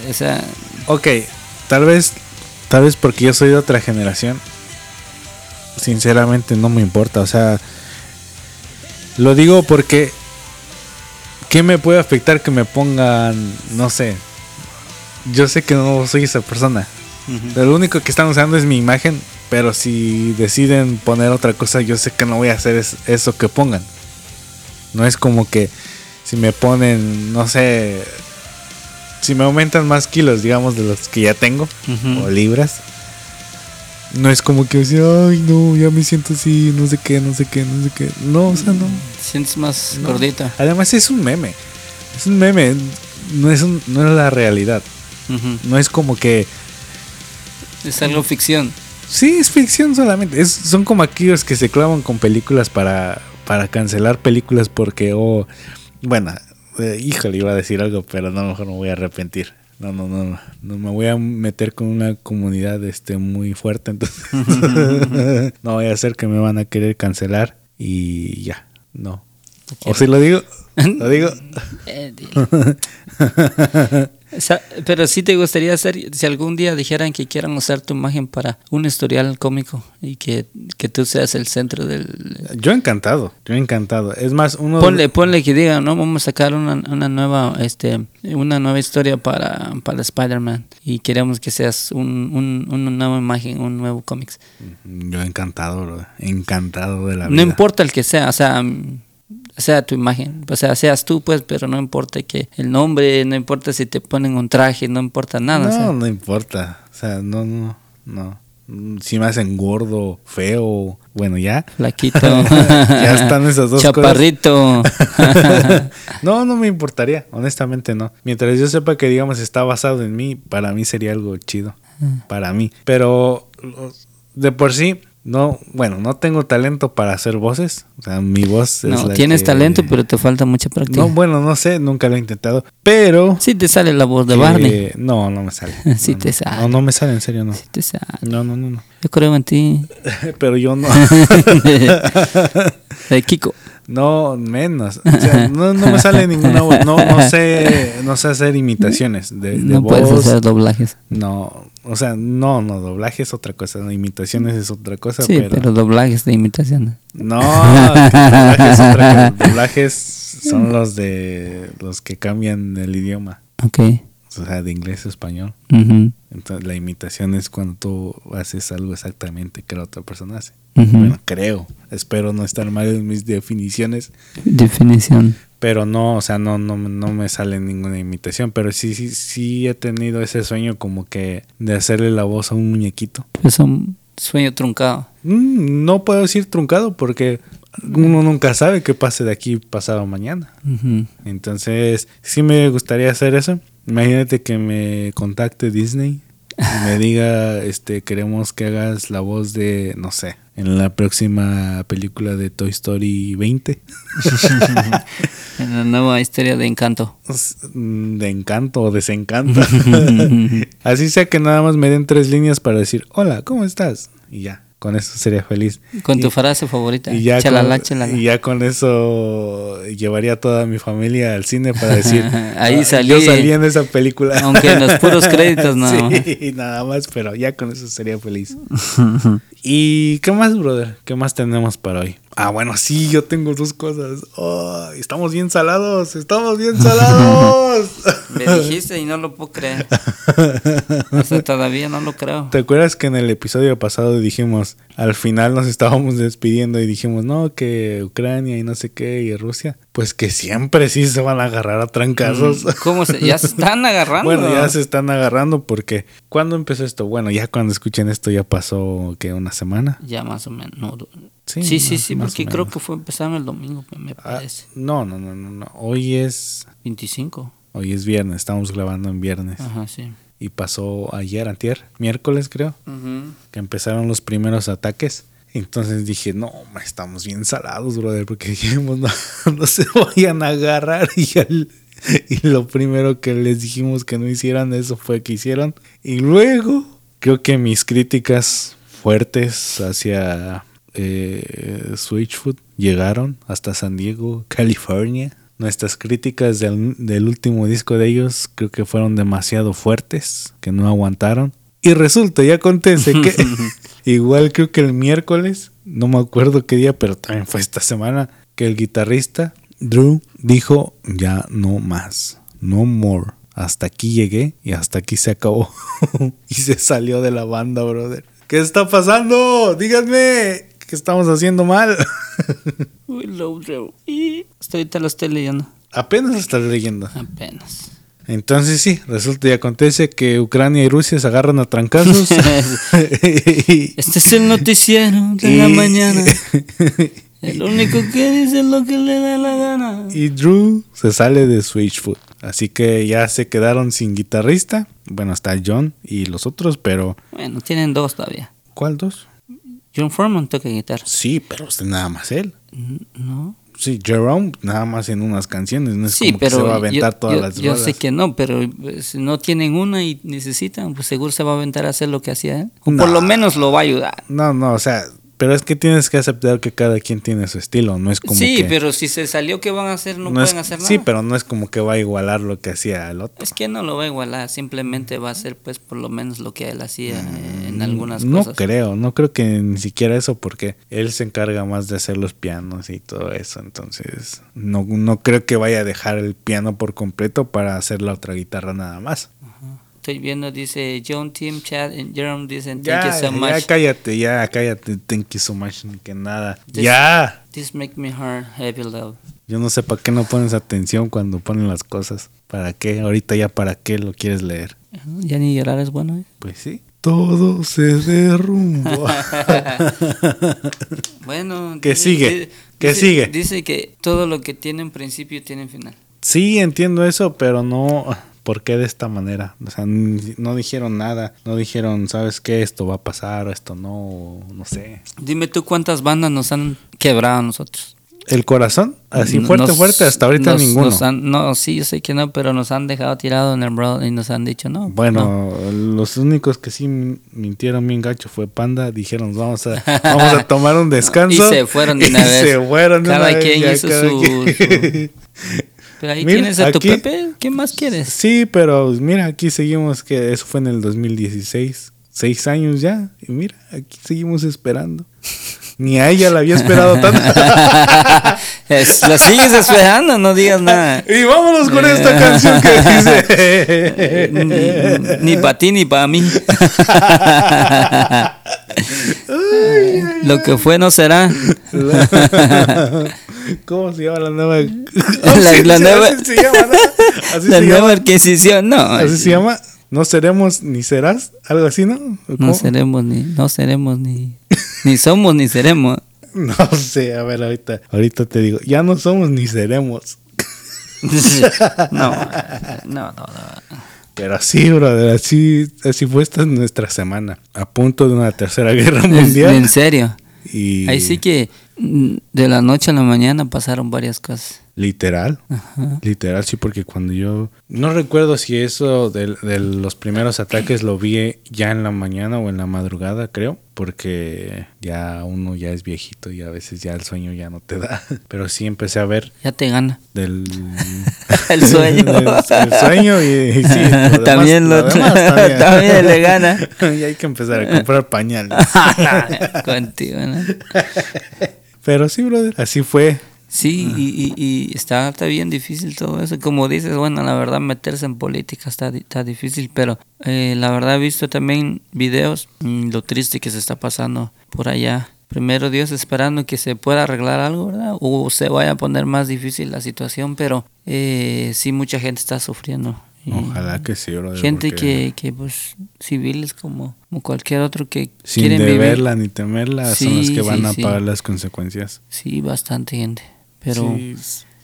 o sea, Ok, tal vez. Tal vez porque yo soy de otra generación. Sinceramente no me importa. O sea. Lo digo porque. ¿Qué me puede afectar que me pongan. No sé. Yo sé que no soy esa persona. Lo único que están usando es mi imagen, pero si deciden poner otra cosa, yo sé que no voy a hacer es- eso que pongan. No es como que si me ponen, no sé, si me aumentan más kilos, digamos, de los que ya tengo, o libras, no es como que decir, ay, no, ya me siento así, no sé qué, no sé qué, no sé qué. No, o sea, no. sientes más No. gordito. Además es un meme. Es un meme, no es, un- no es la realidad. No es como que Es algo ficción. Sí, es ficción solamente. Es, son como aquellos que se clavan con películas para, para cancelar películas porque, oh, bueno, eh, híjole, iba a decir algo, pero no, mejor me voy a arrepentir. No, no, no, no, no me voy a meter con una comunidad este, muy fuerte, entonces no voy a hacer que me van a querer cancelar y ya, no. O si lo digo, lo digo. Eh. O sea, Pero sí te gustaría hacer, si algún día dijeran que quieran usar tu imagen para un historial cómico y que, que tú seas el centro del... Yo encantado, yo encantado. Es más, uno... Ponle, ponle que digan, no, vamos a sacar una, una nueva este una nueva historia para, para Spider-Man y queremos que seas un, un- una nueva imagen, un nuevo cómics. Yo encantado, bro. Encantado de la No vida. importa el que sea, o sea, sea tu imagen, o sea, seas tú, pues, pero no importa que el nombre, no importa si te ponen un traje, no importa nada. o sea. No, no importa. O sea, no, no, no. Si me hacen gordo, feo, bueno, ya. Flaquito. ya están esas dos Chaparrito. cosas. no, no me importaría, honestamente no. Mientras yo sepa que, digamos, está basado en mí, para mí sería algo chido. Para mí. Pero de por sí, no, bueno, no tengo talento para hacer voces. O sea, mi voz es no, la tienes que- talento, pero te falta mucha práctica. No, bueno, no sé, nunca lo he intentado. Pero. Sí te sale la voz de que- Barney. No, no me sale. Sí No, te no. sale. No, no me sale, en serio, no. Sí te sale. No, no, no, no. Yo creo en ti. Pero yo no. de Kiko. No, menos. O sea, no, no me sale ninguna voz. No, no sé, no sé hacer imitaciones de, de no voz. puedes hacer doblajes. No, o sea, no, no, doblaje es otra cosa, imitaciones es otra cosa, Sí, pero, pero doblajes de imitación. no, doblaje es otra cosa. Doblajes son los de los que cambian el idioma, Ok. O sea, de inglés a español. Entonces, la imitación es cuando tú haces algo exactamente que la otra persona hace. Bueno, creo. Espero no estar mal en mis definiciones. Definición. Pero no, o sea, no, no, no me sale ninguna imitación. Pero sí, sí, sí he tenido ese sueño como que de hacerle la voz a un muñequito. Es un sueño truncado. Mm, no puedo decir truncado porque uno nunca sabe qué pase de aquí pasado mañana. Entonces, sí me gustaría hacer eso. Imagínate que me contacte Disney y me diga, este, queremos que hagas la voz de, no sé, en la próxima película de Toy Story 20. En la nueva historia de Encanto. Mm, De encanto o desencanto. Así sea que nada más me den tres líneas para decir, hola, ¿cómo estás? Y ya, con eso sería feliz. Con tu Y- frase favorita. y ya, Chalala, con, chalala. y ya con eso llevaría a toda mi familia al cine para decir, Ahí "Ah, salí". yo salí en esa película. Aunque en los puros créditos nada sí, nada más, pero ya con eso sería feliz. ¿Y qué más, brother? ¿Qué más tenemos para hoy? Ah, bueno, sí, yo tengo dos cosas. Oh, estamos bien salados, estamos bien salados. Me dijiste y no lo puedo creer. O sea, todavía no lo creo. ¿Te acuerdas que en el episodio pasado dijimos, al final nos estábamos despidiendo y dijimos, no, que Ucrania y no sé qué, y Rusia? Pues que siempre sí se van a agarrar a trancazos. ¿Cómo se? Ya se están agarrando. Bueno, ya se están agarrando porque ¿cuándo empezó esto? Bueno, ya cuando escuchen esto ya pasó que una semana. Ya más o menos. no, Sí, sí, sí, más- sí, más o porque creo que fue empezaron el domingo, me- Ah, parece. no, no, no, no, no. Hoy es 25. hoy es viernes, estamos grabando en viernes Ajá, sí. y pasó ayer, antier, miércoles creo, Ujú. que empezaron los primeros ataques. Entonces dije, no, estamos bien salados, brother, porque dijimos, no, no se vayan a agarrar. Y, al- y lo primero que les dijimos que no hicieran eso fue que hicieron. Y luego, creo que mis críticas fuertes hacia eh, Switchfoot llegaron hasta San Diego, California. Nuestras críticas del, del último disco de ellos creo que fueron demasiado fuertes, que no aguantaron. Y resulta y acontece que igual creo que el miércoles, no me acuerdo qué día, pero también fue esta semana, que el guitarrista Drew dijo ya no más, no more. Hasta aquí llegué y hasta aquí se acabó. y se salió de la banda, brother. ¿Qué está pasando? Díganme, ¿qué estamos haciendo mal? Y hasta ahorita lo estoy leyendo. Apenas lo estás leyendo. Apenas. Entonces sí, resulta y acontece que Ucrania y Rusia se agarran a trancazos. Este es el noticiero de la mañana. El único que dice lo que le da la gana. y Drew se sale de Switchfoot. Así que ya se quedaron sin guitarrista. Bueno, está John y los otros, pero Bueno, tienen dos todavía. ¿cuál dos? John Foreman toca guitarra. Sí, pero este nada más él. N- No. Sí, Jerome nada más en unas canciones, no es Sí, como que pero se va a aventar yo, todas yo- las yo sé que no, pero eh, si no tienen una y necesitan, pues seguro se va a aventar a hacer lo que hacía él. O por lo menos lo va a ayudar. No, no, o sea, pero es que tienes que aceptar que cada quien tiene su estilo, no es como sí, que... pero si se salió, ¿qué van a hacer? No, pueden hacer nada. Sí, pero no es como que va a igualar lo que hacía el otro. Es que no lo va a igualar, simplemente va a hacer pues por lo menos lo que él hacía eh, en algunas Mm, No cosas. creo, no creo que ni siquiera eso porque él se encarga más de hacer los pianos y todo eso, entonces no, no creo que vaya a dejar el piano por completo para hacer la otra guitarra nada más. Estoy viendo, dice John, Tim, Chad y Jerome dicen, thank Ya, you so ya much. cállate, ya cállate, thank you so much, ni que nada. This- Ya, This make me heart heavy love. yo no sé para qué no pones atención cuando ponen las cosas. ¿Para qué? Ahorita ya para qué lo quieres leer. Ya ni llorar es bueno. ¿eh? Pues sí. Todo se derrumbó. Bueno. ¿Qué dice- sigue? di- ¿Qué dice- sigue? Dice que todo lo que tiene en principio tiene final. Sí, entiendo eso, pero no. ¿Por qué de esta manera? O sea, no dijeron nada. No dijeron, ¿sabes qué? Esto va a pasar o esto no. o No sé. Dime tú cuántas bandas nos han quebrado a nosotros. ¿El corazón? Así Nos- fuerte, fuerte. Hasta ahorita nos- ninguno. nos han- no, sí, yo sé que no, pero nos han dejado tirado en el bro y nos han dicho no. no. Bueno, los únicos que sí min- mintieron bien gacho fue Panda. Dijeron, vamos a, vamos a tomar un descanso. Y se fueron de una vez. se fueron de Cada una quien hizo cada su- quien. Pero ahí Mira, tienes a tu aquí- Pepe. ¿Qué más quieres? Sí, pero mira, aquí seguimos, que eso fue en el 2016. Seis años ya. Y mira, aquí seguimos esperando. Ni a ella la había esperado tanto. Lo sigues esperando, no digas nada. y vámonos con esta canción que dice. ni para ti ni para mí. Lo que fue no será. ¿Cómo se llama la nueva? La- Sí, la nueva- Así se llama, ¿no? Así La se nueva llama. adquisición, no. Así se llama. No seremos ni serás. Algo así, ¿no? No seremos ni, no seremos ni, ni somos ni seremos. No sé, a ver, ahorita, ahorita te digo. Ya no somos ni seremos. No, no, no, no. Pero así, brother, así, así fue esta nuestra semana. A punto de una tercera guerra mundial. En serio. Y Ahí sí que mm, de la noche a la mañana pasaron varias cosas. Literal, Ajá. literal, sí, porque cuando yo no recuerdo si eso de, de los primeros ataques lo vi ya en la mañana o en la madrugada, creo, porque ya uno ya es viejito y a veces ya el sueño ya no te da. Pero sí empecé a ver Ya te gana. del El sueño. del- el sueño y, y sí, lo demás- también lo, demás también. también le gana. y hay que empezar a comprar pañales. Contigo, ¿no? Pero sí, brother, así fue. Sí, y, y, y está, está bien difícil todo eso. Como dices, bueno, la verdad meterse en política está, está difícil, pero eh, la verdad he visto también videos, mm, lo triste que se está pasando por allá. Primero Dios esperando que se pueda arreglar algo, ¿verdad? O se vaya a poner más difícil la situación, pero eh, sí mucha gente está sufriendo. Ojalá que sí, brother. Gente porque que, que, pues, civiles como, como cualquier otro que Sin quieren vivir. deberla ni temerla son los Sí, que van sí, a sí. pagar las consecuencias. Sí, bastante gente. Pero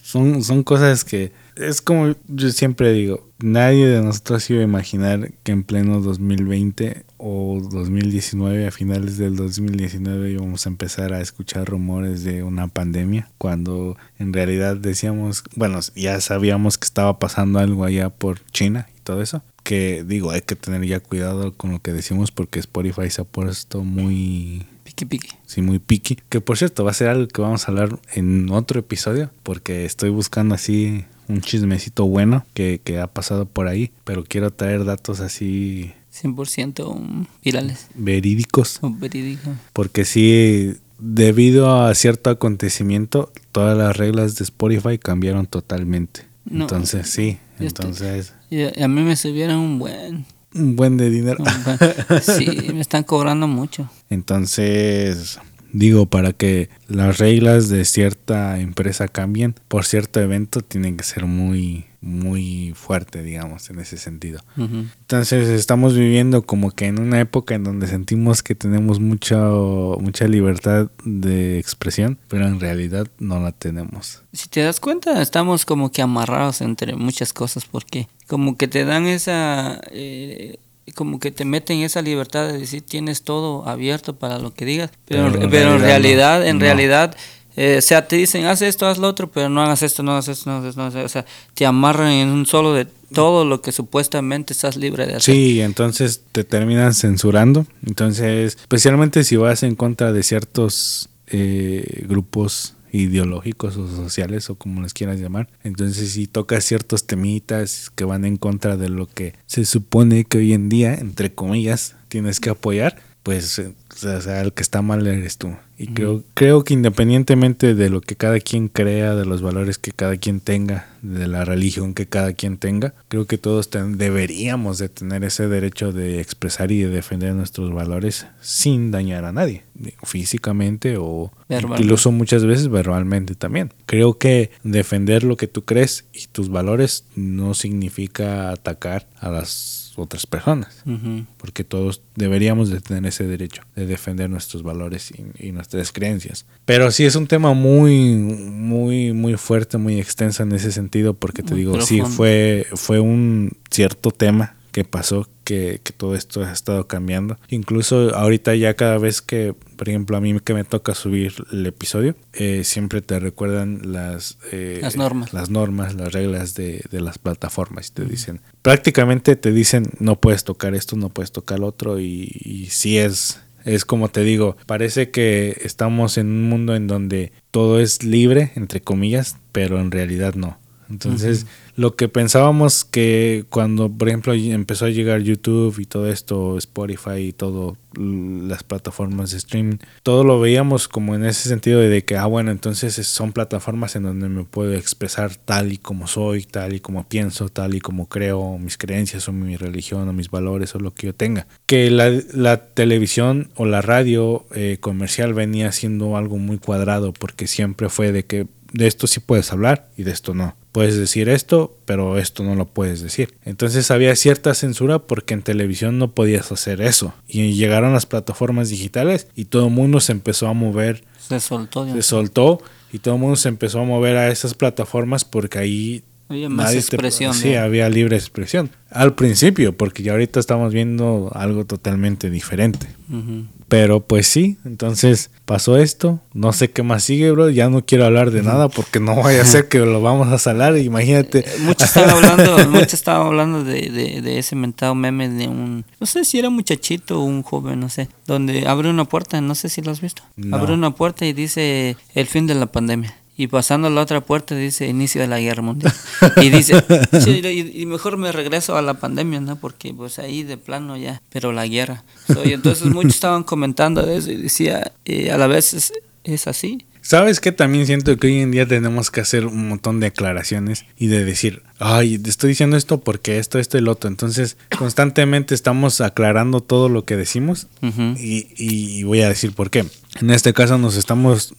son, son cosas que es como yo siempre digo, nadie de nosotros iba a imaginar que en pleno 2020 o 2019, a finales del 2019 íbamos a empezar a escuchar rumores de una pandemia, cuando en realidad decíamos, bueno, ya sabíamos que estaba pasando algo allá por China y todo eso, que digo, hay que tener ya cuidado con lo que decimos porque Spotify se ha puesto muy piqui piqui. Sí, muy picky. Que por cierto, va a ser algo que vamos a hablar en otro episodio. Porque estoy buscando así un chismecito bueno que, que ha pasado por ahí. Pero quiero traer datos así 100% virales verídicos. o verídicos. Porque sí, debido a cierto acontecimiento, todas las reglas de Spotify cambiaron totalmente. No. Entonces, sí. Estoy- Entonces, Y a, a mí me subieron un buen. Un buen de dinero. sí, me están cobrando mucho. Entonces, digo, para que las reglas de cierta empresa cambien, por cierto evento tienen que ser muy, muy fuerte, digamos, en ese sentido. Entonces, estamos viviendo como que en una época en donde sentimos que tenemos mucha, mucha libertad de expresión, pero en realidad no la tenemos. Si te das cuenta, estamos como que amarrados entre muchas cosas porque como que te dan esa... eh, como que te meten esa libertad de decir tienes todo abierto para lo que digas, pero, Pero en realidad no. en realidad Eh, o sea, te dicen, haz esto, haz lo otro, pero no hagas esto, no hagas esto, no hagas esto. O sea, te amarran en un solo de todo lo que supuestamente estás libre de hacer. Sí, entonces te terminan censurando. Entonces, especialmente si vas en contra de ciertos eh, grupos ideológicos o sociales o como les quieras llamar. Entonces si tocas ciertos temitas que van en contra de lo que se supone que hoy en día, entre comillas, tienes que apoyar, pues eh, o sea, el que está mal eres tú. Y creo, creo que independientemente de lo que cada quien crea, de los valores que cada quien tenga, de la religión que cada quien tenga, creo que todos ten- deberíamos de tener ese derecho de expresar y de defender nuestros valores sin dañar a nadie, físicamente o incluso muchas veces verbalmente también. Creo que defender lo que tú crees y tus valores no significa atacar a las otras personas porque todos deberíamos de tener ese derecho de defender nuestros valores y, y nuestras creencias. Pero sí es un tema muy, muy, muy fuerte, muy extenso en ese sentido, porque te Muy digo, sí fue, fue un cierto tema que pasó que, que todo esto ha estado cambiando. Incluso ahorita ya cada vez que, por ejemplo, a mí que me toca subir el episodio, eh, siempre te recuerdan las, eh, Las normas. las normas, las reglas de, de las plataformas. Y te dicen, prácticamente te dicen, no puedes tocar esto, no puedes tocar otro. Y, y sí es, es como te digo, parece que estamos en un mundo en donde todo es libre, entre comillas, pero en realidad no. Entonces, lo que pensábamos que cuando, por ejemplo, empezó a llegar YouTube y todo esto, Spotify y todo, las plataformas de streaming, todo lo veíamos como en ese sentido de que, ah, bueno, entonces es- son plataformas en donde me puedo expresar tal y como soy, tal y como pienso, tal y como creo, mis creencias o mi religión o mis valores o lo que yo tenga. Que la, la televisión o la radio eh, comercial venía siendo algo muy cuadrado porque siempre fue de que de esto sí puedes hablar y de esto no. Puedes decir esto, pero esto no lo puedes decir. Entonces había cierta censura porque en televisión no podías hacer eso. Y llegaron las plataformas digitales y todo el mundo se empezó a mover, Se soltó. se soltó y todo el mundo se empezó a mover a esas plataformas porque ahí Había más nadie te- expresión. sí, ¿no? había libre expresión. Al principio, porque ya ahorita estamos viendo algo totalmente diferente. Pero pues sí, entonces pasó esto. No sé qué más sigue, bro. Ya no quiero hablar de nada porque no vaya a ser que lo vamos a salar. Imagínate. Eh, Muchos estaban hablando, muchos estaban hablando de, de, de ese mentado meme de un, no sé si era muchachito o un joven, no sé, donde abre una puerta, no sé si lo has visto. No. Abre una puerta y dice el fin de la pandemia. Y pasando a la otra puerta dice inicio de la guerra mundial. Y dice, "Sí, y, y mejor me regreso a la pandemia, ¿no? Porque pues ahí de plano ya, pero la guerra. So, y entonces muchos estaban comentando eso y decía, eh, a la vez es, es así. ¿Sabes qué? También siento que hoy en día tenemos que hacer un montón de aclaraciones y de decir, ay, te estoy diciendo esto porque esto, esto y lo otro. Entonces, constantemente estamos aclarando todo lo que decimos y voy a decir por qué. En este caso nos estamos,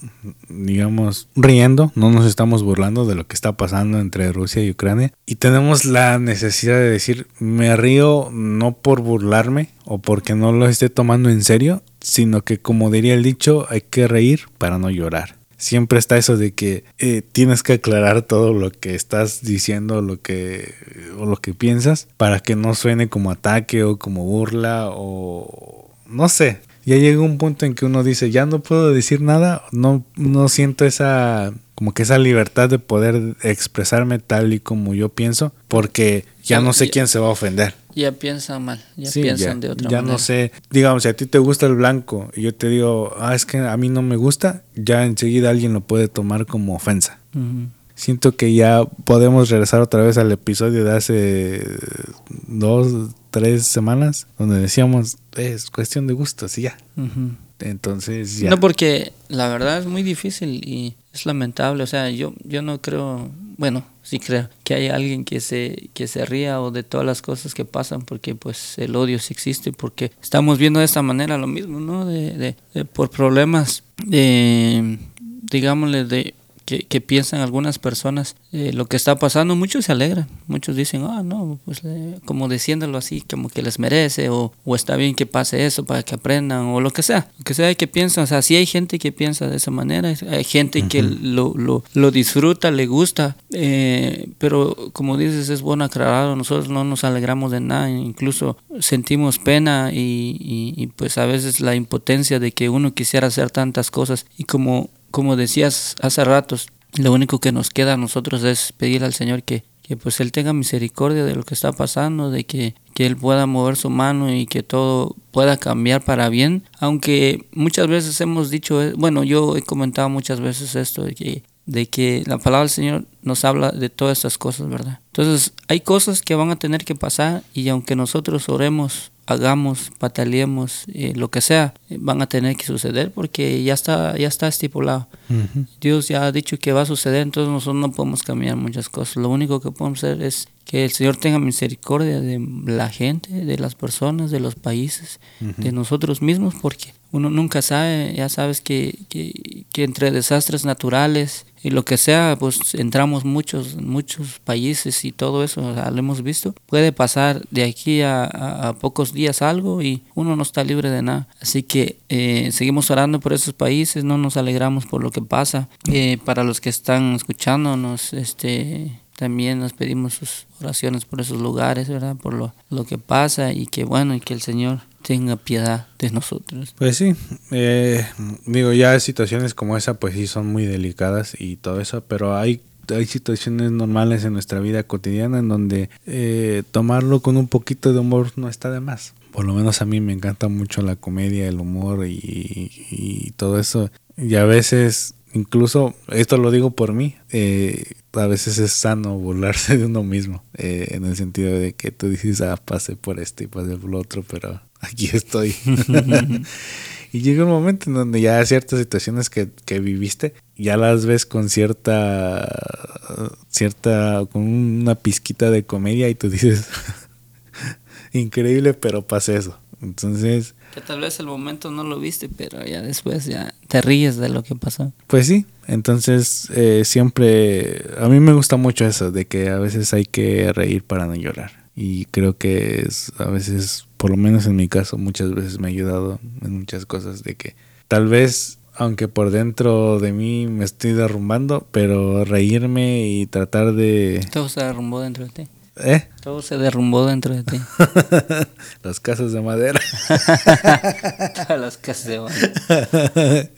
digamos, riendo, no nos estamos burlando de lo que está pasando entre Rusia y Ucrania. Y tenemos la necesidad de decir, me río no por burlarme o porque no lo esté tomando en serio, sino que como diría el dicho, hay que reír para no llorar. Siempre está eso de que eh, tienes que aclarar todo lo que estás diciendo lo que, o lo que piensas para que no suene como ataque o como burla o no sé. Ya llega un punto en que uno dice, ya no puedo decir nada, no, no siento esa, como que esa libertad de poder expresarme tal y como yo pienso, porque ya no sé Ya- quién se va a ofender. Ya piensan mal, ya Sí, piensan ya, de otra ya manera. no sé, digamos, si a ti te gusta el blanco y yo te digo, ah, es que a mí no me gusta, ya enseguida alguien lo puede tomar como ofensa. Ujú. Siento que ya podemos regresar otra vez al episodio de hace dos, tres semanas, donde decíamos, es cuestión de gustos y ya. Entonces, ya. No, porque la verdad es muy difícil y es lamentable. O sea, yo, yo no creo, bueno, sí creo que hay alguien que se, que se ría o de todas las cosas que pasan porque pues el odio sí existe, porque estamos viendo de esta manera lo mismo, ¿no? De, de- de- por problemas, de, digámosle, de que, que piensan algunas personas eh, lo que está pasando, muchos se alegran, muchos dicen, ah, no, pues eh, como diciéndolo así, como que les merece, o, o está bien que pase eso para que aprendan, o lo que sea, lo que sea que piensan, o sea, sí hay gente que piensa de esa manera, hay gente que lo, lo, lo disfruta, le gusta, eh, pero como dices, es bueno aclararlo, nosotros no nos alegramos de nada, incluso sentimos pena y, y, y, pues a veces la impotencia de que uno quisiera hacer tantas cosas y como como decías hace ratos, lo único que nos queda a nosotros es pedir al Señor que, que pues Él tenga misericordia de lo que está pasando, de que, que Él pueda mover su mano y que todo pueda cambiar para bien. Aunque muchas veces hemos dicho, eh, bueno, yo he comentado muchas veces esto, de que, de que la palabra del Señor nos habla de todas estas cosas, ¿verdad? Entonces hay cosas que van a tener que pasar y aunque nosotros oremos hagamos, pataleemos, eh, lo que sea, eh, van a tener que suceder porque ya está, ya está estipulado. Dios ya ha dicho que va a suceder, entonces nosotros no podemos cambiar muchas cosas. Lo único que podemos hacer es que el Señor tenga misericordia de la gente, de las personas, de los países, de nosotros mismos, porque uno nunca sabe, ya sabes que, que, que entre desastres naturales, y lo que sea, pues entramos muchos, muchos países y todo eso, lo hemos visto. Puede pasar de aquí a, a, pocos días algo y uno no está libre de nada. Así que eh, seguimos orando por esos países, no nos alegramos por lo que pasa. Eh, para los que están escuchándonos, este, también nos pedimos sus oraciones por esos lugares, ¿verdad? Por lo, lo que pasa y que bueno, y que el Señor tenga piedad de nosotros. Pues sí, eh, digo, ya situaciones como esa pues sí son muy delicadas y todo eso, pero hay, hay situaciones normales en nuestra vida cotidiana en donde eh, tomarlo con un poquito de humor no está de más. Por lo menos a mí me encanta mucho la comedia, el humor y, todo eso. Y a veces incluso esto lo digo por mí, eh, a veces es sano burlarse de uno mismo, eh, en el sentido de que tú dices, ah, pasé por esto y pasé por lo otro, pero aquí estoy. y llega un momento en donde ya ciertas situaciones que, que viviste, ya las ves con cierta, cierta, con una pizquita de comedia y tú dices, increíble, pero pasa eso. Entonces, que tal vez el momento no lo viste, pero ya después ya te ríes de lo que pasó. Pues sí, entonces eh, siempre, a mí me gusta mucho eso, de que a veces hay que reír para no llorar. Y creo que es, a veces, por lo menos en mi caso, muchas veces me ha ayudado en muchas cosas, de que tal vez, aunque por dentro de mí me estoy derrumbando, pero reírme y tratar de... Todo se derrumbó dentro de ti. ¿Eh? Todo se derrumbó dentro de ti. Las casas de madera. Todas las casas de madera.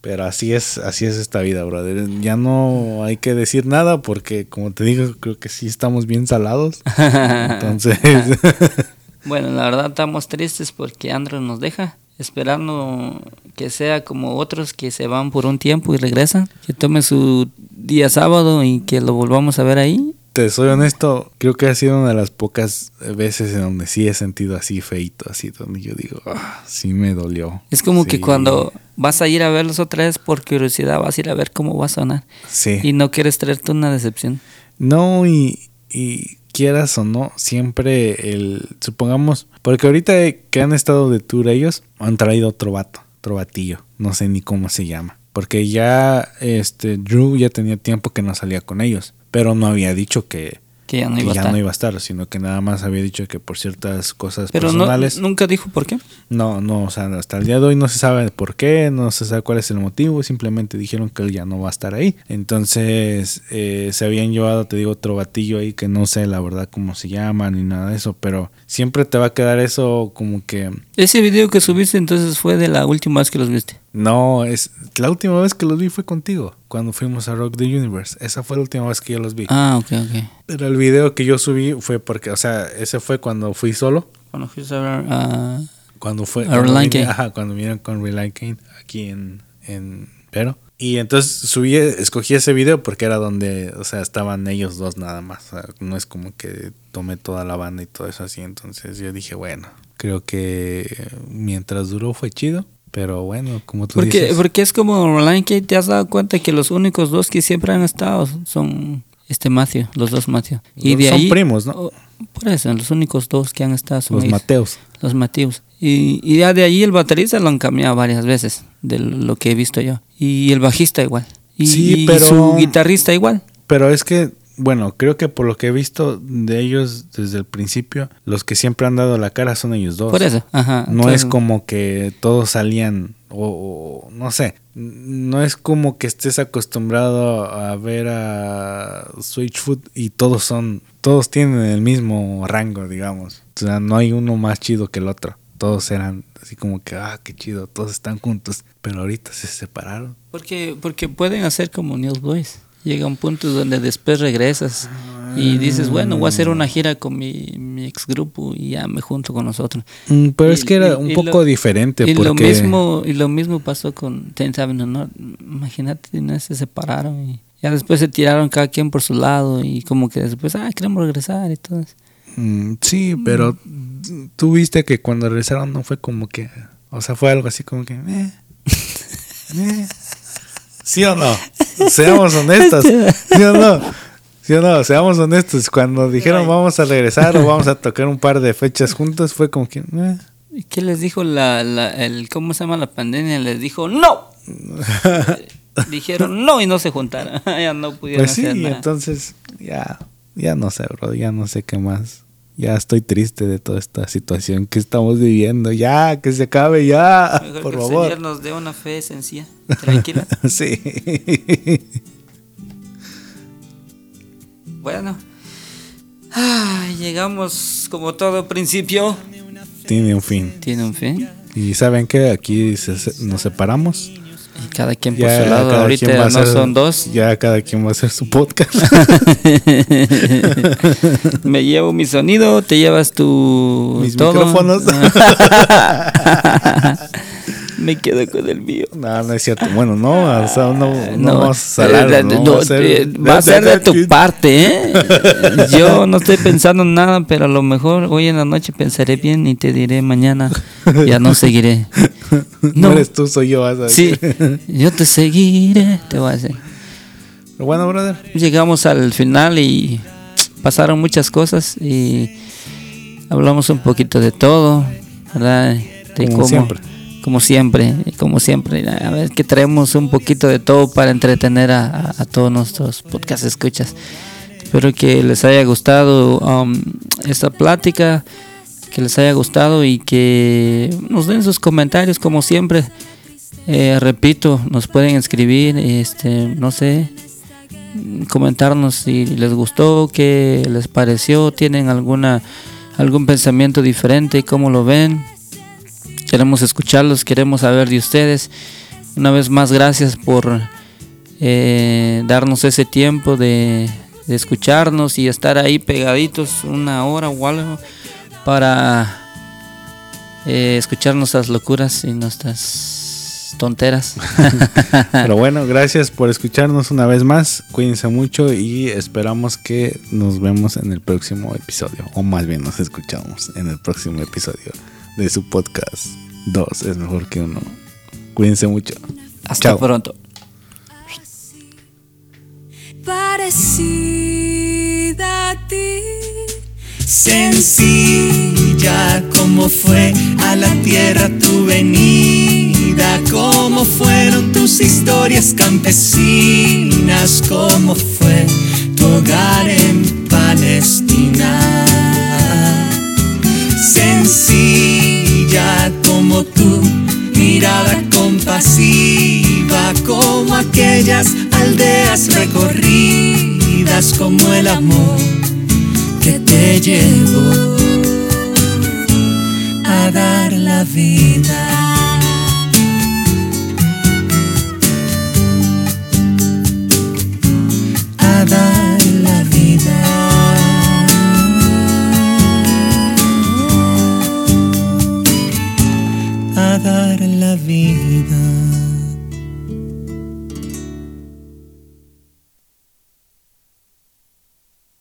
Pero así es, así es esta vida, brother. Ya no hay que decir nada porque, como te digo, creo que sí estamos bien salados. Entonces. bueno, la verdad estamos tristes porque Andrew nos deja. Esperando que sea como otros que se van por un tiempo y regresan. Que tome su día sábado y que lo volvamos a ver ahí te soy honesto, creo que ha sido una de las pocas veces en donde sí he sentido así feito, así donde yo digo, ah, sí me dolió. Es como Sí. que cuando vas a ir a verlos otra vez por curiosidad, vas a ir a ver cómo va a sonar. Sí. Y no quieres traerte una decepción. No, y, y quieras o no, siempre el, supongamos, porque ahorita que han estado de tour ellos, han traído otro vato, otro batillo, no sé ni cómo se llama. Porque ya, este, Drew ya tenía tiempo que no salía con ellos, pero no había dicho que, Que ya no iba a ya estar. no iba a estar, sino que nada más había dicho que por ciertas cosas Pero no, personales. nunca dijo por qué. No, no, o sea, hasta el día de hoy no se sabe por qué, no se sabe cuál es el motivo, simplemente dijeron que él ya no va a estar ahí. Entonces, eh, se habían llevado, te digo, otro batillo ahí que no sé la verdad cómo se llama ni nada de eso, pero siempre te va a quedar eso como que, Ese video que subiste entonces fue de la última vez que los viste. No, es la última vez que los vi fue contigo, cuando fuimos a Rock the Universe. Esa fue la última vez que yo los vi. Ah, ok, ok. Pero el video que yo subí fue porque, o sea, ese fue cuando fui solo. Cuando fuiste a. Cuando fue. A Reliant Kane. Ajá, cuando vinieron con Reliant Kane aquí en, en Pero. Y entonces subí, escogí ese video porque era donde, o sea, estaban ellos dos nada más. O sea, no es como que tomé toda la banda y todo eso así. Entonces yo dije, bueno, creo que mientras duró fue chido. Pero bueno, como tú Porque, dices. porque es como Roland que te has dado cuenta que los únicos dos que siempre han estado son este Matthew, los dos Matthew. Y de son ahí, primos, ¿no? Oh, por eso, los únicos dos que han estado son Los ellos, Mateos. los Mateos. Y, y ya de ahí el baterista lo han cambiado varias veces, de lo que he visto yo. Y el bajista igual. Y, Sí, y pero- su guitarrista igual. Pero es que, bueno, creo que por lo que he visto de ellos desde el principio, los que siempre han dado la cara son ellos dos. Por eso, ajá. No es como que todos salían o, o no sé, no es como que estés acostumbrado a ver a Switchfoot y todos son, todos tienen el mismo rango, digamos. O sea, no hay uno más chido que el otro. todos eran así como que, ah, qué chido, todos están juntos, pero ahorita se separaron. Porque, porque pueden hacer como News Boys. Llega un punto donde después regresas y dices, bueno, voy a hacer una gira con mi, mi ex grupo y ya me junto con nosotros. Mm, pero es que era y- un y poco lo- diferente Y porque lo mismo y lo mismo pasó con Tenth Avenue North. Imagínate, ¿no? se separaron y ya después se tiraron cada quien por su lado y como que después, ah, queremos regresar y todo eso. Mm, sí, pero tú viste que cuando regresaron no fue como que, o sea, fue algo así como que, eh, eh. ¿Sí o no? Seamos honestos. ¿Sí o no? ¿Sí o no? Seamos honestos. Cuando dijeron vamos a regresar o vamos a tocar un par de fechas juntos, fue como que, eh. ¿Y qué les dijo la, la, el, cómo se llama la pandemia? Les dijo, no. Dijeron no y no se juntaron. ya no pudieron Pues sí, hacer nada. entonces ya, ya no sé, bro, ya no sé qué más. Ya estoy triste de toda esta situación que estamos viviendo. Ya, que se acabe ya, Mejor por que el favor. Señor nos dé una fe sencilla, tranquila. sí. bueno, ay, llegamos como todo principio. Tiene un fin. Tiene un fin. Y saben que aquí se- nos separamos. Y cada quien por Ya su lado. Ahorita no hacer- son dos. Ya cada quien va a hacer su podcast. Me llevo mi sonido, te llevas tu. Mis todo. micrófonos. Me quedo con el mío. no, no es cierto. Bueno, no, o sea, no, no, No, vamos a hablar, de- no, no, va a ser, va a ser de tu parte, ¿eh? Yo no estoy pensando en nada, pero a lo mejor hoy en la noche pensaré bien y te diré mañana, ya no seguiré. No eres tú, soy yo. Vas a sí, yo te seguiré, te voy a decir. Pero bueno, brother. Llegamos al final y pasaron muchas cosas y hablamos un poquito de todo, ¿verdad? De Como cómo- siempre. Como siempre, como siempre. A ver que traemos un poquito de todo para entretener a, todos nuestros podcast escuchas. Espero que les haya gustado um, esta plática, que les haya gustado y que nos den sus comentarios como siempre. Eh, repito, nos pueden escribir, este, no sé, comentarnos si les gustó, qué les pareció, tienen alguna algún pensamiento diferente, cómo lo ven. Queremos escucharlos, queremos saber de ustedes. Una vez más, gracias por eh, darnos ese tiempo de, de escucharnos y estar ahí pegaditos una hora o algo para eh, escuchar nuestras locuras y nuestras tonteras. Pero bueno, gracias por escucharnos una vez más. Cuídense mucho y esperamos que nos vemos en el próximo episodio. O más bien nos escuchamos en el próximo episodio de su podcast. Dos es mejor que uno. Cuídense mucho. Hasta Chao. pronto. parecida a ti. Sencilla como fue a la tierra tu venida, como fueron tus historias campesinas, como fue tu hogar en Palestina. Sencilla como tu mirada compasiva, como aquellas aldeas recorridas, como el amor que te llevó a dar la vida.